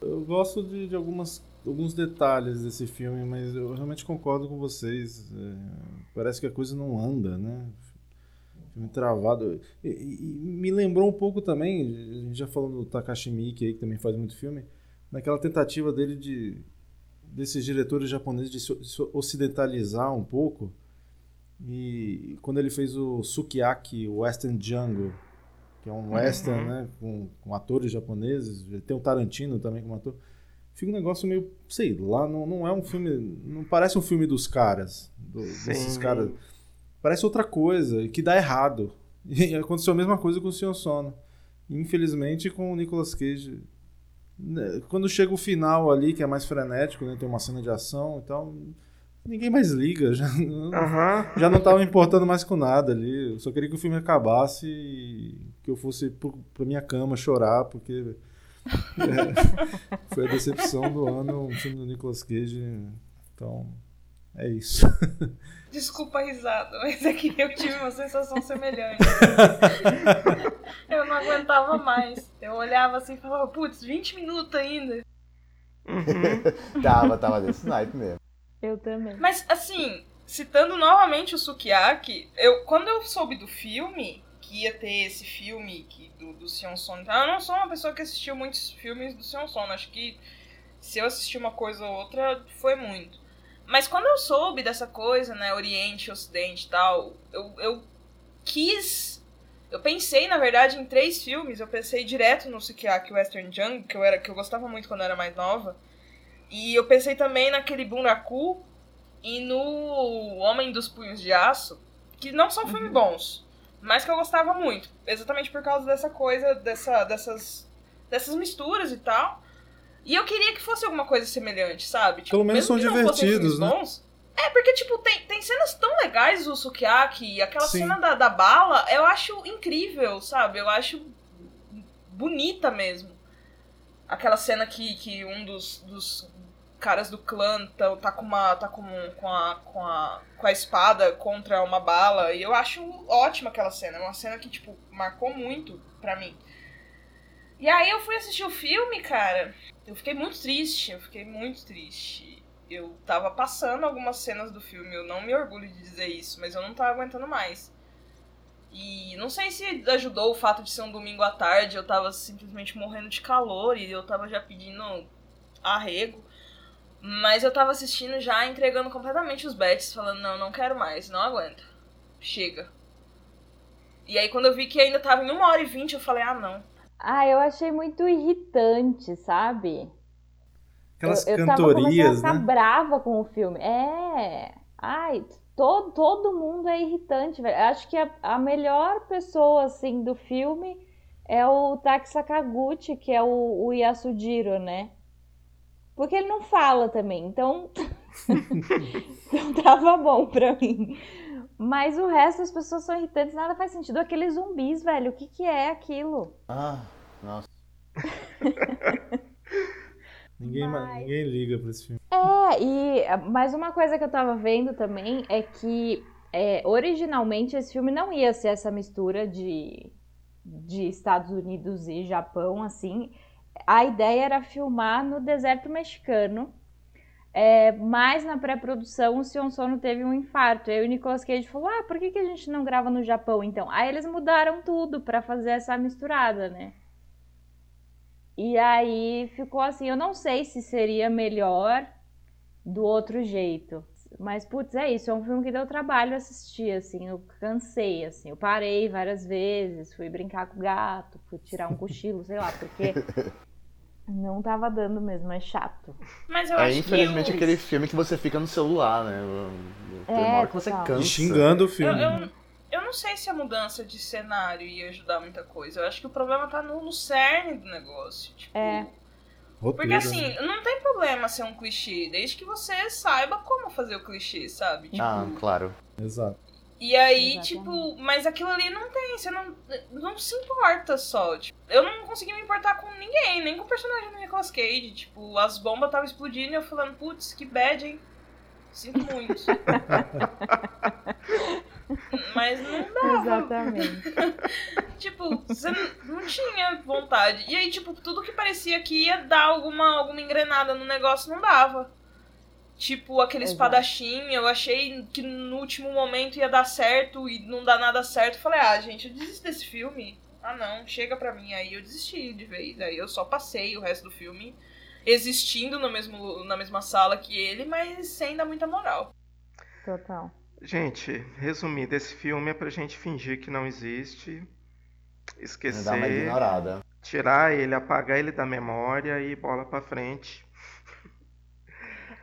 Eu gosto de, de algumas, alguns detalhes desse filme, mas eu realmente concordo com vocês. É, parece que a coisa não anda, né? Filme travado. E, e- me lembrou um pouco também, a gente já falou do Takashi Miike aí, que também faz muito filme, naquela tentativa dele de desses diretores japoneses de se se ocidentalizar um pouco. E quando ele fez o Sukiyaki Western Jungle, que é um western, Uhum. né, com, com atores japoneses, ele tem o Tarantino também como ator. Fica um negócio meio, sei lá, não, não é um filme, não parece um filme dos caras, do- desses caras. Parece outra coisa, que dá errado. E aconteceu a mesma coisa com o Senhor Sono. Infelizmente com o Nicolas Cage. né, Quando chega o final ali, que é mais frenético, né, tem uma cena de ação e tal, ninguém mais liga, já, não- Aham. já não tava importando mais com nada ali. Eu só queria que o filme acabasse e que eu fosse pro, pra minha cama chorar, porque é, foi a decepção do ano, um filme do Nicolas Cage. Então, é isso. Desculpa a risada, mas é que eu tive uma sensação semelhante. eu não aguentava mais. Eu olhava assim e falava, putz, 20 minutos ainda. Uhum. Tava, tava desse naipe mesmo. Eu também. Mas assim, citando novamente o Sukiyaki, eu, quando eu soube do filme, que ia ter esse filme que, do, do Sion Sono, tal, eu não sou uma pessoa que assistiu muitos filmes do Sion Sono. Acho que se eu assistir uma coisa ou outra, foi muito. Mas quando eu soube dessa coisa, né, Oriente, Ocidente e tal, eu, eu quis. Eu pensei, na verdade, em três filmes. Eu pensei direto no Sukiyaki Western Jungle, que eu, era, que eu gostava muito quando eu era mais nova. E eu pensei também naquele Bunraku e no Homem dos Punhos de Aço, que não são filmes bons, mas que eu gostava muito. Exatamente por causa dessa coisa, dessa, dessas, dessas misturas e tal. E eu queria que fosse alguma coisa semelhante, sabe? Tipo, Pelo menos são divertidos, né? bons, é, porque, tipo, tem, tem cenas tão legais do Sukiyaki, aquela Sim. cena da, da bala, eu acho incrível, sabe? Eu acho bonita mesmo. Aquela cena que, que um dos, dos caras do clã tá, tá com uma. tá com, com, a, com, a, com a espada contra uma bala. E eu acho ótima aquela cena. É uma cena que, tipo, marcou muito pra mim. E aí eu fui assistir o filme, cara. Eu fiquei muito triste. Eu fiquei muito triste. Eu tava passando algumas cenas do filme. Eu não me orgulho de dizer isso, mas eu não tava aguentando mais. E não sei se ajudou o fato de ser um domingo à tarde, eu tava simplesmente morrendo de calor e eu tava já pedindo arrego. Mas eu tava assistindo já, entregando completamente os bets, falando, não, não quero mais, não aguento. Chega. E aí quando eu vi que ainda tava em 1 hora e 20, eu falei, ah não. Ah, eu achei muito irritante, sabe? Aquelas eu, eu tava começando a cantorias, ficar né? brava com o filme. É. Ai, todo, todo mundo é irritante, velho. Acho que a, a melhor pessoa, assim, do filme é o Taki Sakaguchi, que é o, o Yasujiro, né? Porque ele não fala também, então. então tava bom pra mim. Mas o resto das pessoas são irritantes, nada faz sentido. Aqueles zumbis, velho, o que que é aquilo? Ah, nossa. Ninguém, ma- Mas- ninguém liga pra esse filme. É, e mais uma coisa que eu tava vendo também é que é, originalmente esse filme não ia ser essa mistura de, de Estados Unidos e Japão, assim. A ideia era filmar no deserto mexicano. É, mas na pré-produção o Sion Sono teve um infarto. E aí o Nicolas Cage falou: Ah, por que, que a gente não grava no Japão então? Aí eles mudaram tudo pra fazer essa misturada, né? E aí ficou assim, eu não sei se seria melhor do outro jeito. Mas, putz, é isso, é um filme que deu trabalho assistir, assim, eu cansei, assim, eu parei várias vezes, fui brincar com o gato, fui tirar um cochilo, sei lá, porque não tava dando mesmo, é chato. Mas eu É acho infelizmente que eu, aquele filme que você fica no celular, né? Tem uma É, hora que você cansa. E xingando o eu, filme. eu, eu não sei se a mudança de cenário ia ajudar muita coisa. Eu acho que o problema tá no, no cerne do negócio. Tipo, É. Roteiro, Porque assim, né? não tem problema ser um clichê, desde que você saiba como fazer o clichê, sabe? Tipo, Ah, claro. Exato. E aí, Exatamente. tipo, mas aquilo ali não tem, você não, não se importa só. Tipo, eu não consegui me importar com ninguém, nem com o personagem do Nicolas Cage. Tipo, as bombas estavam explodindo e eu falando, putz, que bad, hein? Sinto muito. mas não dava. Exatamente. Tipo, você não- tinha vontade. E aí, tipo, tudo que parecia que ia dar alguma, alguma engrenada no negócio não dava. Tipo, aquele Exato. espadachim, eu achei que no último momento ia dar certo e não dá nada certo. Falei, ah, gente, eu desisto desse filme. Ah, não, chega pra mim. Aí eu desisti de vez. Aí eu só passei o resto do filme existindo no mesmo, na mesma sala que ele, mas sem dar muita moral. Total. Gente, resumindo, esse filme é pra gente fingir que não existe, Dá uma esquecer, ignorada. tirar ele, apagar ele da memória e bola pra frente.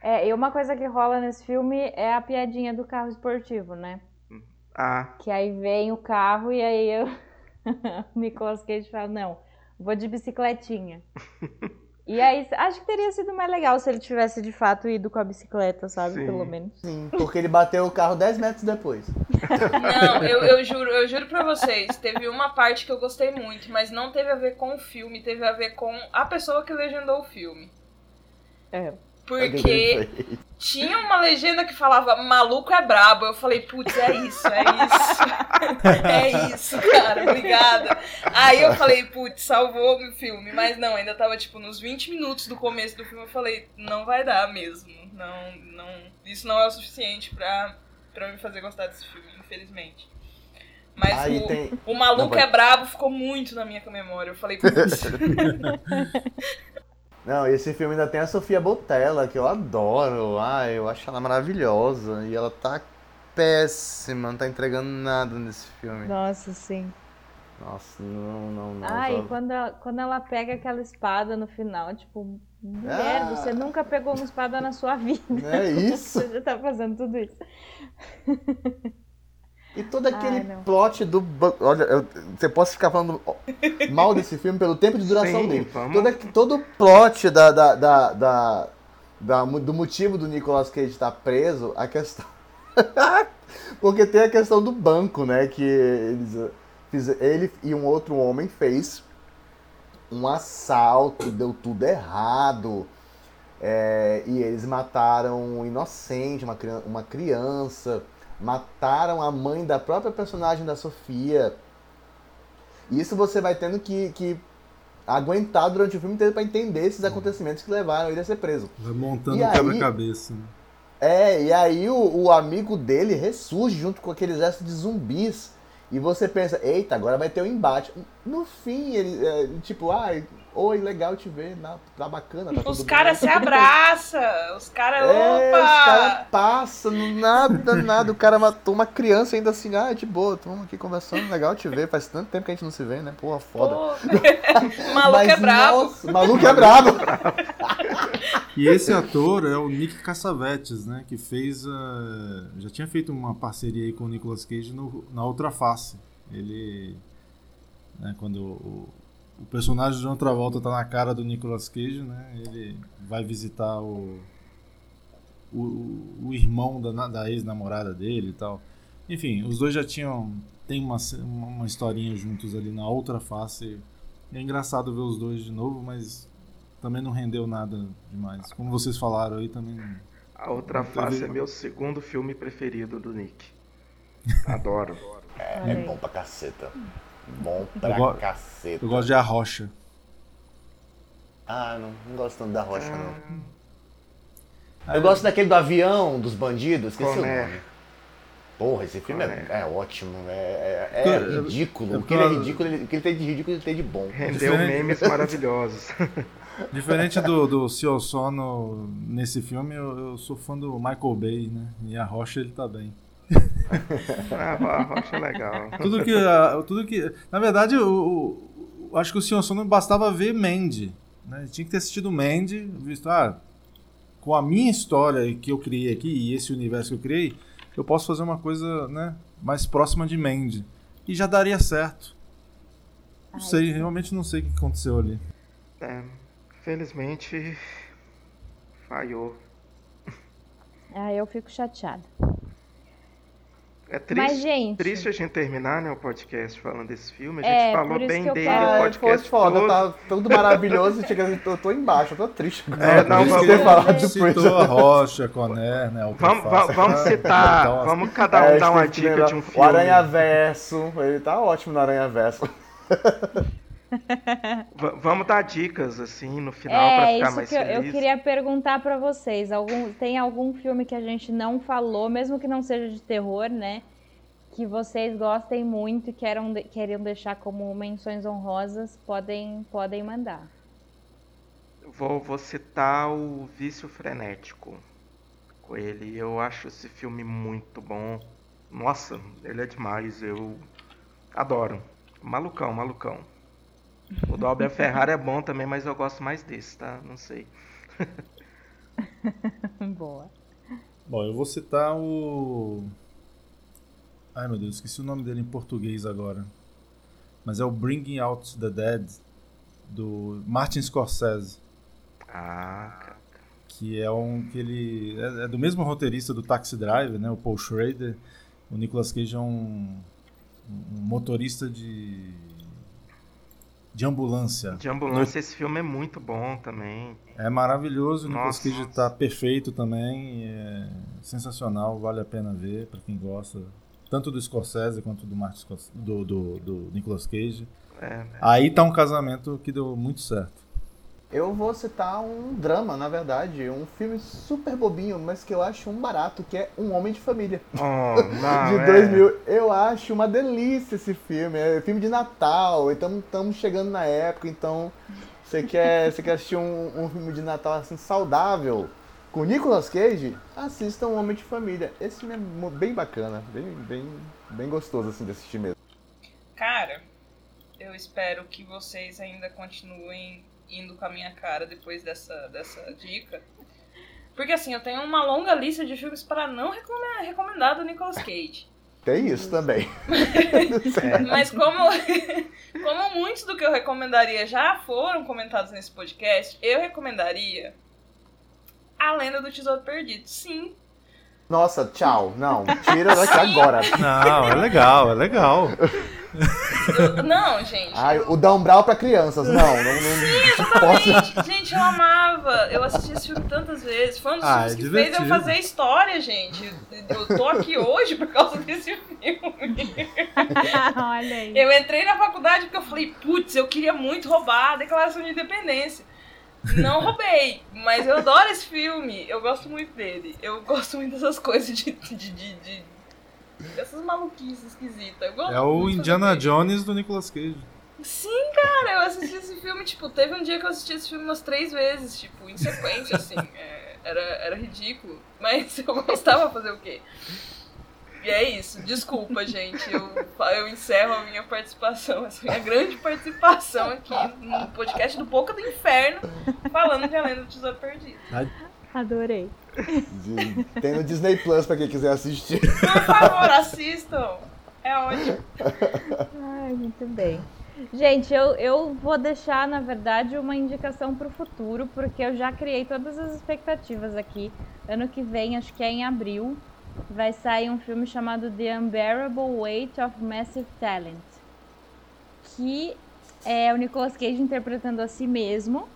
É, e uma coisa que rola nesse filme é a piadinha do carro esportivo, né? Ah, Que aí vem o carro e aí eu... o Nicolas Cage fala, não, vou de bicicletinha. E aí, acho que teria sido mais legal se ele tivesse de fato ido com a bicicleta, sabe? Sim. Pelo menos. Sim, porque ele bateu o carro 10 metros depois. Não, eu, eu juro, eu juro pra vocês, teve uma parte que eu gostei muito, mas não teve a ver com o filme, teve a ver com a pessoa que legendou o filme. É. Porque tinha uma legenda que falava maluco é brabo. Eu falei, putz, é isso, é isso. é isso, cara, obrigada. Aí eu falei, putz, salvou o filme. Mas não, ainda tava tipo nos 20 minutos do começo do filme. Eu falei, não vai dar mesmo. Não, não, isso não é o suficiente pra, pra me fazer gostar desse filme, infelizmente. Mas o, tem. o maluco Não, é brabo ficou muito na minha memória. Eu falei, putz. Não, esse filme ainda tem a Sofia Botella, que eu adoro. Ah, eu acho ela maravilhosa. E ela tá péssima, não tá entregando nada nesse filme. Nossa, sim. Nossa, não, não, não. Ah, e quando ela, quando ela pega aquela espada no final, tipo, mulher, Ah. você nunca pegou uma espada na sua vida. É isso. Você já tá fazendo tudo isso. E todo aquele Ai, plot do. Olha, eu- você pode ficar falando mal desse filme pelo tempo de duração Sim, dele. vamos. Todo, todo o plot da, da, da, da- da- do motivo do Nicolas Cage estar preso, a questão. Porque tem a questão do banco, né? Que eles, fiz- ele e um outro homem fez um assalto, deu tudo errado. É, e eles mataram um inocente, uma, uma criança, mataram a mãe da própria personagem da Sofia. Isso você vai tendo que, que aguentar durante o filme inteiro pra entender esses acontecimentos que levaram ele a ser preso. Vai montando quebra-cabeça. né? É, e aí o, o amigo dele ressurge junto com aquele exército de zumbis. E você pensa, eita, agora vai ter um embate. No fim, ele, é, tipo, ah, oi, legal te ver, na- tá bacana, tá Os caras se bem, tá tudo bem." abraçam, os caras, É, opa! os caras passam, não- nada, nada. O cara matou uma criança ainda assim, ah, de boa, estamos aqui conversando, legal te ver. Faz tanto tempo que a gente não se vê, né? Porra, foda. Pô, maluco Mas, é brabo. Nossa, maluco é brabo. E esse ator é o Nick Cassavetes, né? Que fez. eh, já tinha feito uma parceria aí com o Nicolas Cage no, na Outra Face. Ele. né, quando o, o personagem de outra volta tá na cara do Nicolas Cage, né? Ele vai visitar o. O, o irmão da, da ex-namorada dele e tal. Enfim, os dois já tinham. Tem uma, uma historinha juntos ali na outra face. É engraçado ver os dois de novo, mas também não rendeu nada demais. Como vocês falaram aí, também. não- a outra teve- face é meu segundo filme preferido do Nick. Adoro. É aí. bom pra caceta. Bom pra go- caceta. Eu gosto de A Rocha. Ah, não, não gosto tanto da rocha, não. Ah, Eu gosto daquele do avião, dos bandidos, esqueci Conner. o nome. Porra, esse filme é, é ótimo, é, é- é Eu- ridículo. eu- O que ele é eu- ridículo, ele- o que ele tem de ridículo, ele tem de bom. Rendeu Diferente. memes maravilhosos. Diferente do, do Seu Sono nesse filme, eu, eu sou fã do Michael Bay, né? E A Rocha ele tá bem. Ah, a rocha é legal. Tudo que. a- tudo que na verdade, eu, acho que o Senhor Sono bastava ver Mandy. Né? Tinha que ter assistido Mandy, visto, ah, com a minha história que eu criei aqui e esse universo que eu criei, eu posso fazer uma coisa né, mais próxima de Mandy. E já daria certo. Não Ai, sei, realmente não sei o que aconteceu ali. É, Felizmente, falhou. Ah, eu fico chateada. É triste, Mas, gente- triste a gente terminar né, o podcast falando desse filme. A É, gente por falou bem dele falo. o Ai, foi podcast foda, todo. tá tudo maravilhoso. Chega, eu tô, tô embaixo, eu tô triste agora. É, não, vamos- ia falar do Citou a Rocha, Conner, né? O Vamos, prefácio. va- vamos citar, Então, vamos cada um É, dar uma dica de um O filme. Aranha Verso, ele tá ótimo no Aranha Verso. Va- vamos dar dicas assim no final pra É, ficar isso mais que eu, eu feliz. queria perguntar pra vocês. Algum, tem algum filme que a gente não falou, mesmo que não seja de terror, né? Que vocês gostem muito e queiram, queriam deixar como menções honrosas, podem, podem mandar. Vou, vou citar o Vício Frenético com ele. Eu acho esse filme muito bom. Nossa, ele é demais. Eu adoro. Malucão, malucão. O do Albert Ferrari é bom também, mas eu gosto mais desse, tá? Não sei. Boa. Bom, eu vou citar o. Ai meu Deus, esqueci o nome dele em português agora. Mas é o Bringing Out the Dead, do Martin Scorsese. Ah, cara. que é um que ele é, é do mesmo roteirista do Taxi Driver, né, o Paul Schrader. O Nicolas Cage é um, um motorista de de ambulância. De ambulância, esse filme é muito bom também. É maravilhoso, o Nicolas. Cage tá perfeito também, é sensacional, vale a pena ver para quem gosta, tanto do Scorsese quanto do Martin Scorsese, do, do, do Nicolas Cage. É, Aí tá um casamento que deu muito certo. Eu vou citar um drama, na verdade, um filme super bobinho, mas que eu acho um barato, que é Um Homem de Família. Oh, não, de é. 2000. Eu acho uma delícia esse filme. É filme de Natal, então estamos chegando na época, então você quer, você quer assistir um, um filme de Natal assim saudável com Nicolas Cage? Assista Um Homem de Família. Esse filme é bem bacana, bem, bem, bem gostoso assim de assistir mesmo. Cara, eu espero que vocês ainda continuem indo com a minha cara depois dessa, dessa dica. Porque assim, eu tenho uma longa lista de filmes para não recome- recomendar do Nicolas Cage. Tem isso também. Mas como, como muitos do que eu recomendaria já foram comentados nesse podcast, eu recomendaria A Lenda do Tesouro Perdido. Sim, Nossa, tchau. Não, tira daqui agora. Não, é legal, é legal. não, gente. Ai, o Dan Brown pra crianças. Não, não, não suporto. Gente, gente, eu amava. Eu assisti esse filme tantas vezes. Foi um dos Ah, filmes é que fez eu divertido. fazer história, gente. Eu tô aqui hoje por causa desse filme. Olha aí. Eu entrei na faculdade porque eu falei, putz, eu queria muito roubar a Declaração de Independência. Não roubei, mas eu adoro esse filme. Eu gosto muito dele. Eu gosto muito dessas coisas de. de, de, de- dessas maluquices esquisitas. É o Indiana Jones do Nicolas Cage. Sim, cara, eu assisti esse filme, tipo, teve um dia que eu assisti esse filme umas três vezes, tipo, em sequência, assim. é, era, era ridículo. Mas eu gostava de fazer o quê? E é isso, desculpa, gente. Eu, eu encerro a minha participação, essa minha grande participação aqui no podcast do Boca do Inferno, falando de A Lenda do Tesouro Perdido. Adorei. De- Tem no Disney Plus pra quem quiser assistir. Por favor, assistam! É ótimo. Ai, muito bem. Gente, eu, eu vou deixar, na verdade, uma indicação para o futuro, porque eu já criei todas as expectativas aqui. Ano que vem, acho que é em abril, vai sair um filme chamado The Unbearable Weight of Massive Talent, que é o Nicolas Cage interpretando a si mesmo.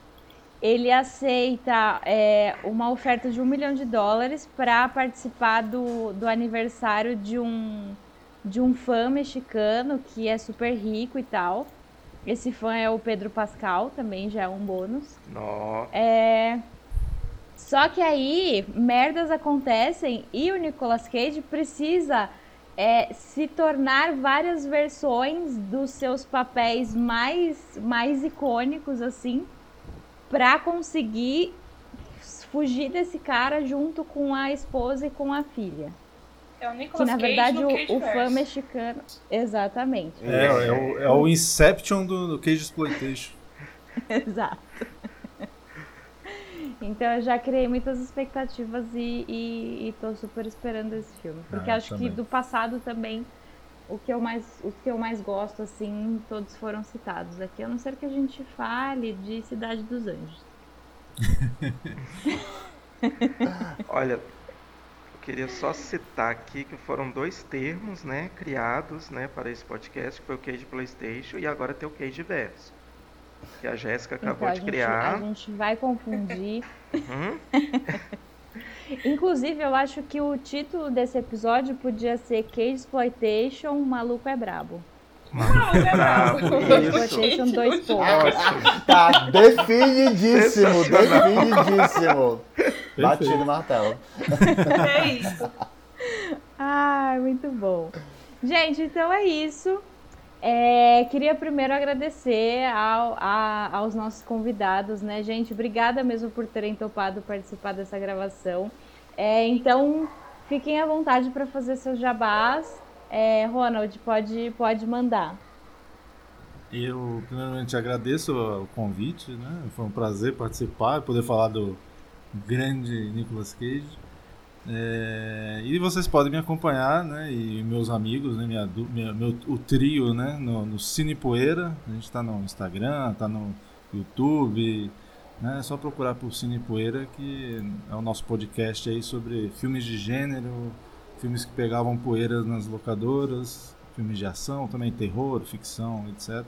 Ele aceita é, uma oferta de um milhão de dólares para participar do, do aniversário de um de um fã mexicano que é super rico e tal. Esse fã é o Pedro Pascal, também já é um bônus. Nó. É... Só que aí merdas acontecem e o Nicolas Cage precisa é, se tornar várias versões dos seus papéis mais, mais icônicos, assim, pra conseguir fugir desse cara junto com a esposa e com a filha. É o Que Nicolas na Cage verdade no o, Cage o fã mexicano. Exatamente. É, é, o, é o Inception do, do Cage Exploitation. Exato. Então eu já criei muitas expectativas e, e, e tô super esperando esse filme. Porque Ah, acho também. que do passado também, o que, eu mais, o que eu mais gosto, assim, todos foram citados aqui. A não ser que a gente fale de Cidade dos Anjos. Olha, eu queria só citar aqui que foram dois termos, né, criados, né, para esse podcast, que foi o Cage PlayStation e agora tem o Cage Verso, que a Jéssica acabou então, a de gente, criar. A gente vai confundir. Uhum. Inclusive, eu acho que o título desse episódio podia ser Cage Exploitation, Maluco é Brabo. Maluco é brabo. Exploitation dois pontos. Tá definidíssimo, definidíssimo. Batido o martelo. É isso. Ai, muito bom. Gente, então é isso. É, queria primeiro agradecer ao- a- aos nossos convidados, né, gente? Obrigada mesmo por terem topado participar dessa gravação. É, então, fiquem à vontade para fazer seus jabás. É, Ronald, pode, pode mandar. Eu, primeiramente, agradeço o convite, né? Foi um prazer participar e poder falar do grande Nicolas Cage. É, e vocês podem me acompanhar, né? E meus amigos, né? Minha, minha- meu, o trio, né? No, no Cine Poeira. A gente tá no Instagram, tá no YouTube. Né? É só procurar por Cine Poeira, que é o nosso podcast aí sobre filmes de gênero, filmes que pegavam poeiras nas locadoras, filmes de ação, também terror, ficção, etc.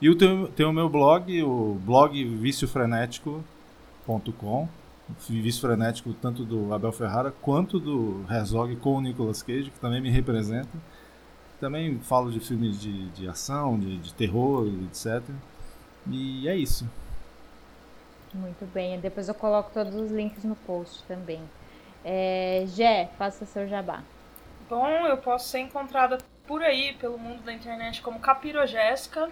E tem o meu blog, o blog viciofrenético.com. Vício frenético tanto do Abel Ferrara quanto do Herzog com o Nicolas Cage, que também me representa. Também falo de filmes de, de ação, de, de terror, etc. E é isso. Muito bem. Depois eu coloco todos os links no post também. É, Gé, faça seu jabá. Bom, eu posso ser encontrada por aí, pelo mundo da internet, como Capirogésica.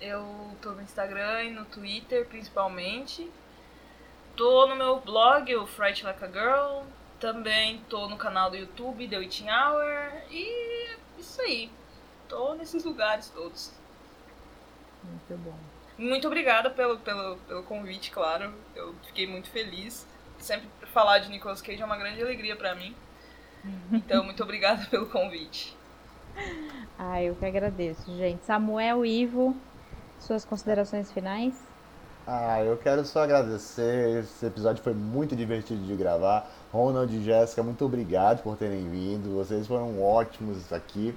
Eu tô no Instagram e no Twitter, principalmente. Tô no meu blog, o Fright Like a Girl. Também tô no canal do YouTube, The Witching Hour. E isso aí. Tô nesses lugares todos. Muito bom. Muito obrigada pelo, pelo, pelo convite, claro. Eu fiquei muito feliz. Sempre falar de Nicolas Cage é uma grande alegria pra mim. Então, muito obrigada pelo convite. Ah, eu que agradeço, gente. Samuel, Ivo, suas considerações finais? Ah, eu quero só agradecer. Esse episódio foi muito divertido de gravar. Ronald e Jéssica, muito obrigado por terem vindo. Vocês foram ótimos aqui.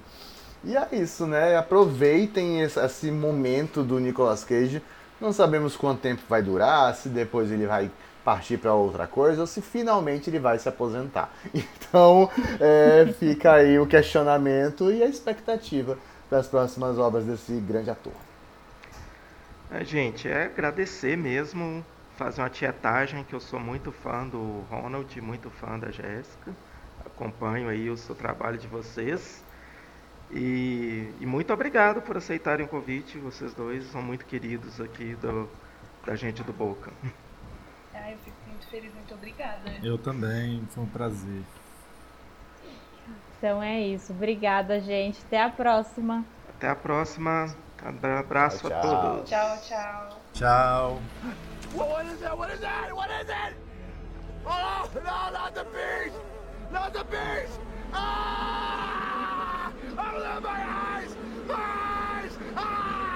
E é isso, né? Aproveitem esse, momento do Nicolas Cage. Não sabemos quanto tempo vai durar, se depois ele vai partir para outra coisa ou se finalmente ele vai se aposentar. Então, é, fica aí o questionamento e a expectativa para as próximas obras desse grande ator. É, gente, é agradecer mesmo, fazer uma tietagem, que eu sou muito fã do Ronald, muito fã da Jéssica. Acompanho aí o seu trabalho de vocês. E, e muito obrigado por aceitarem o convite. Vocês dois são muito queridos aqui do, da gente do Boca. Ah, eu fico muito feliz, muito obrigada. Eu também, foi um prazer. Então é isso. Obrigada, gente. Até a próxima. Até a próxima. Abraço tchau. a todos. Tchau, tchau. Tchau. What is it? What is it? What is it? Oh, no, not the beach! Not the beach! Ah! I love my eyes! My eyes! Ah!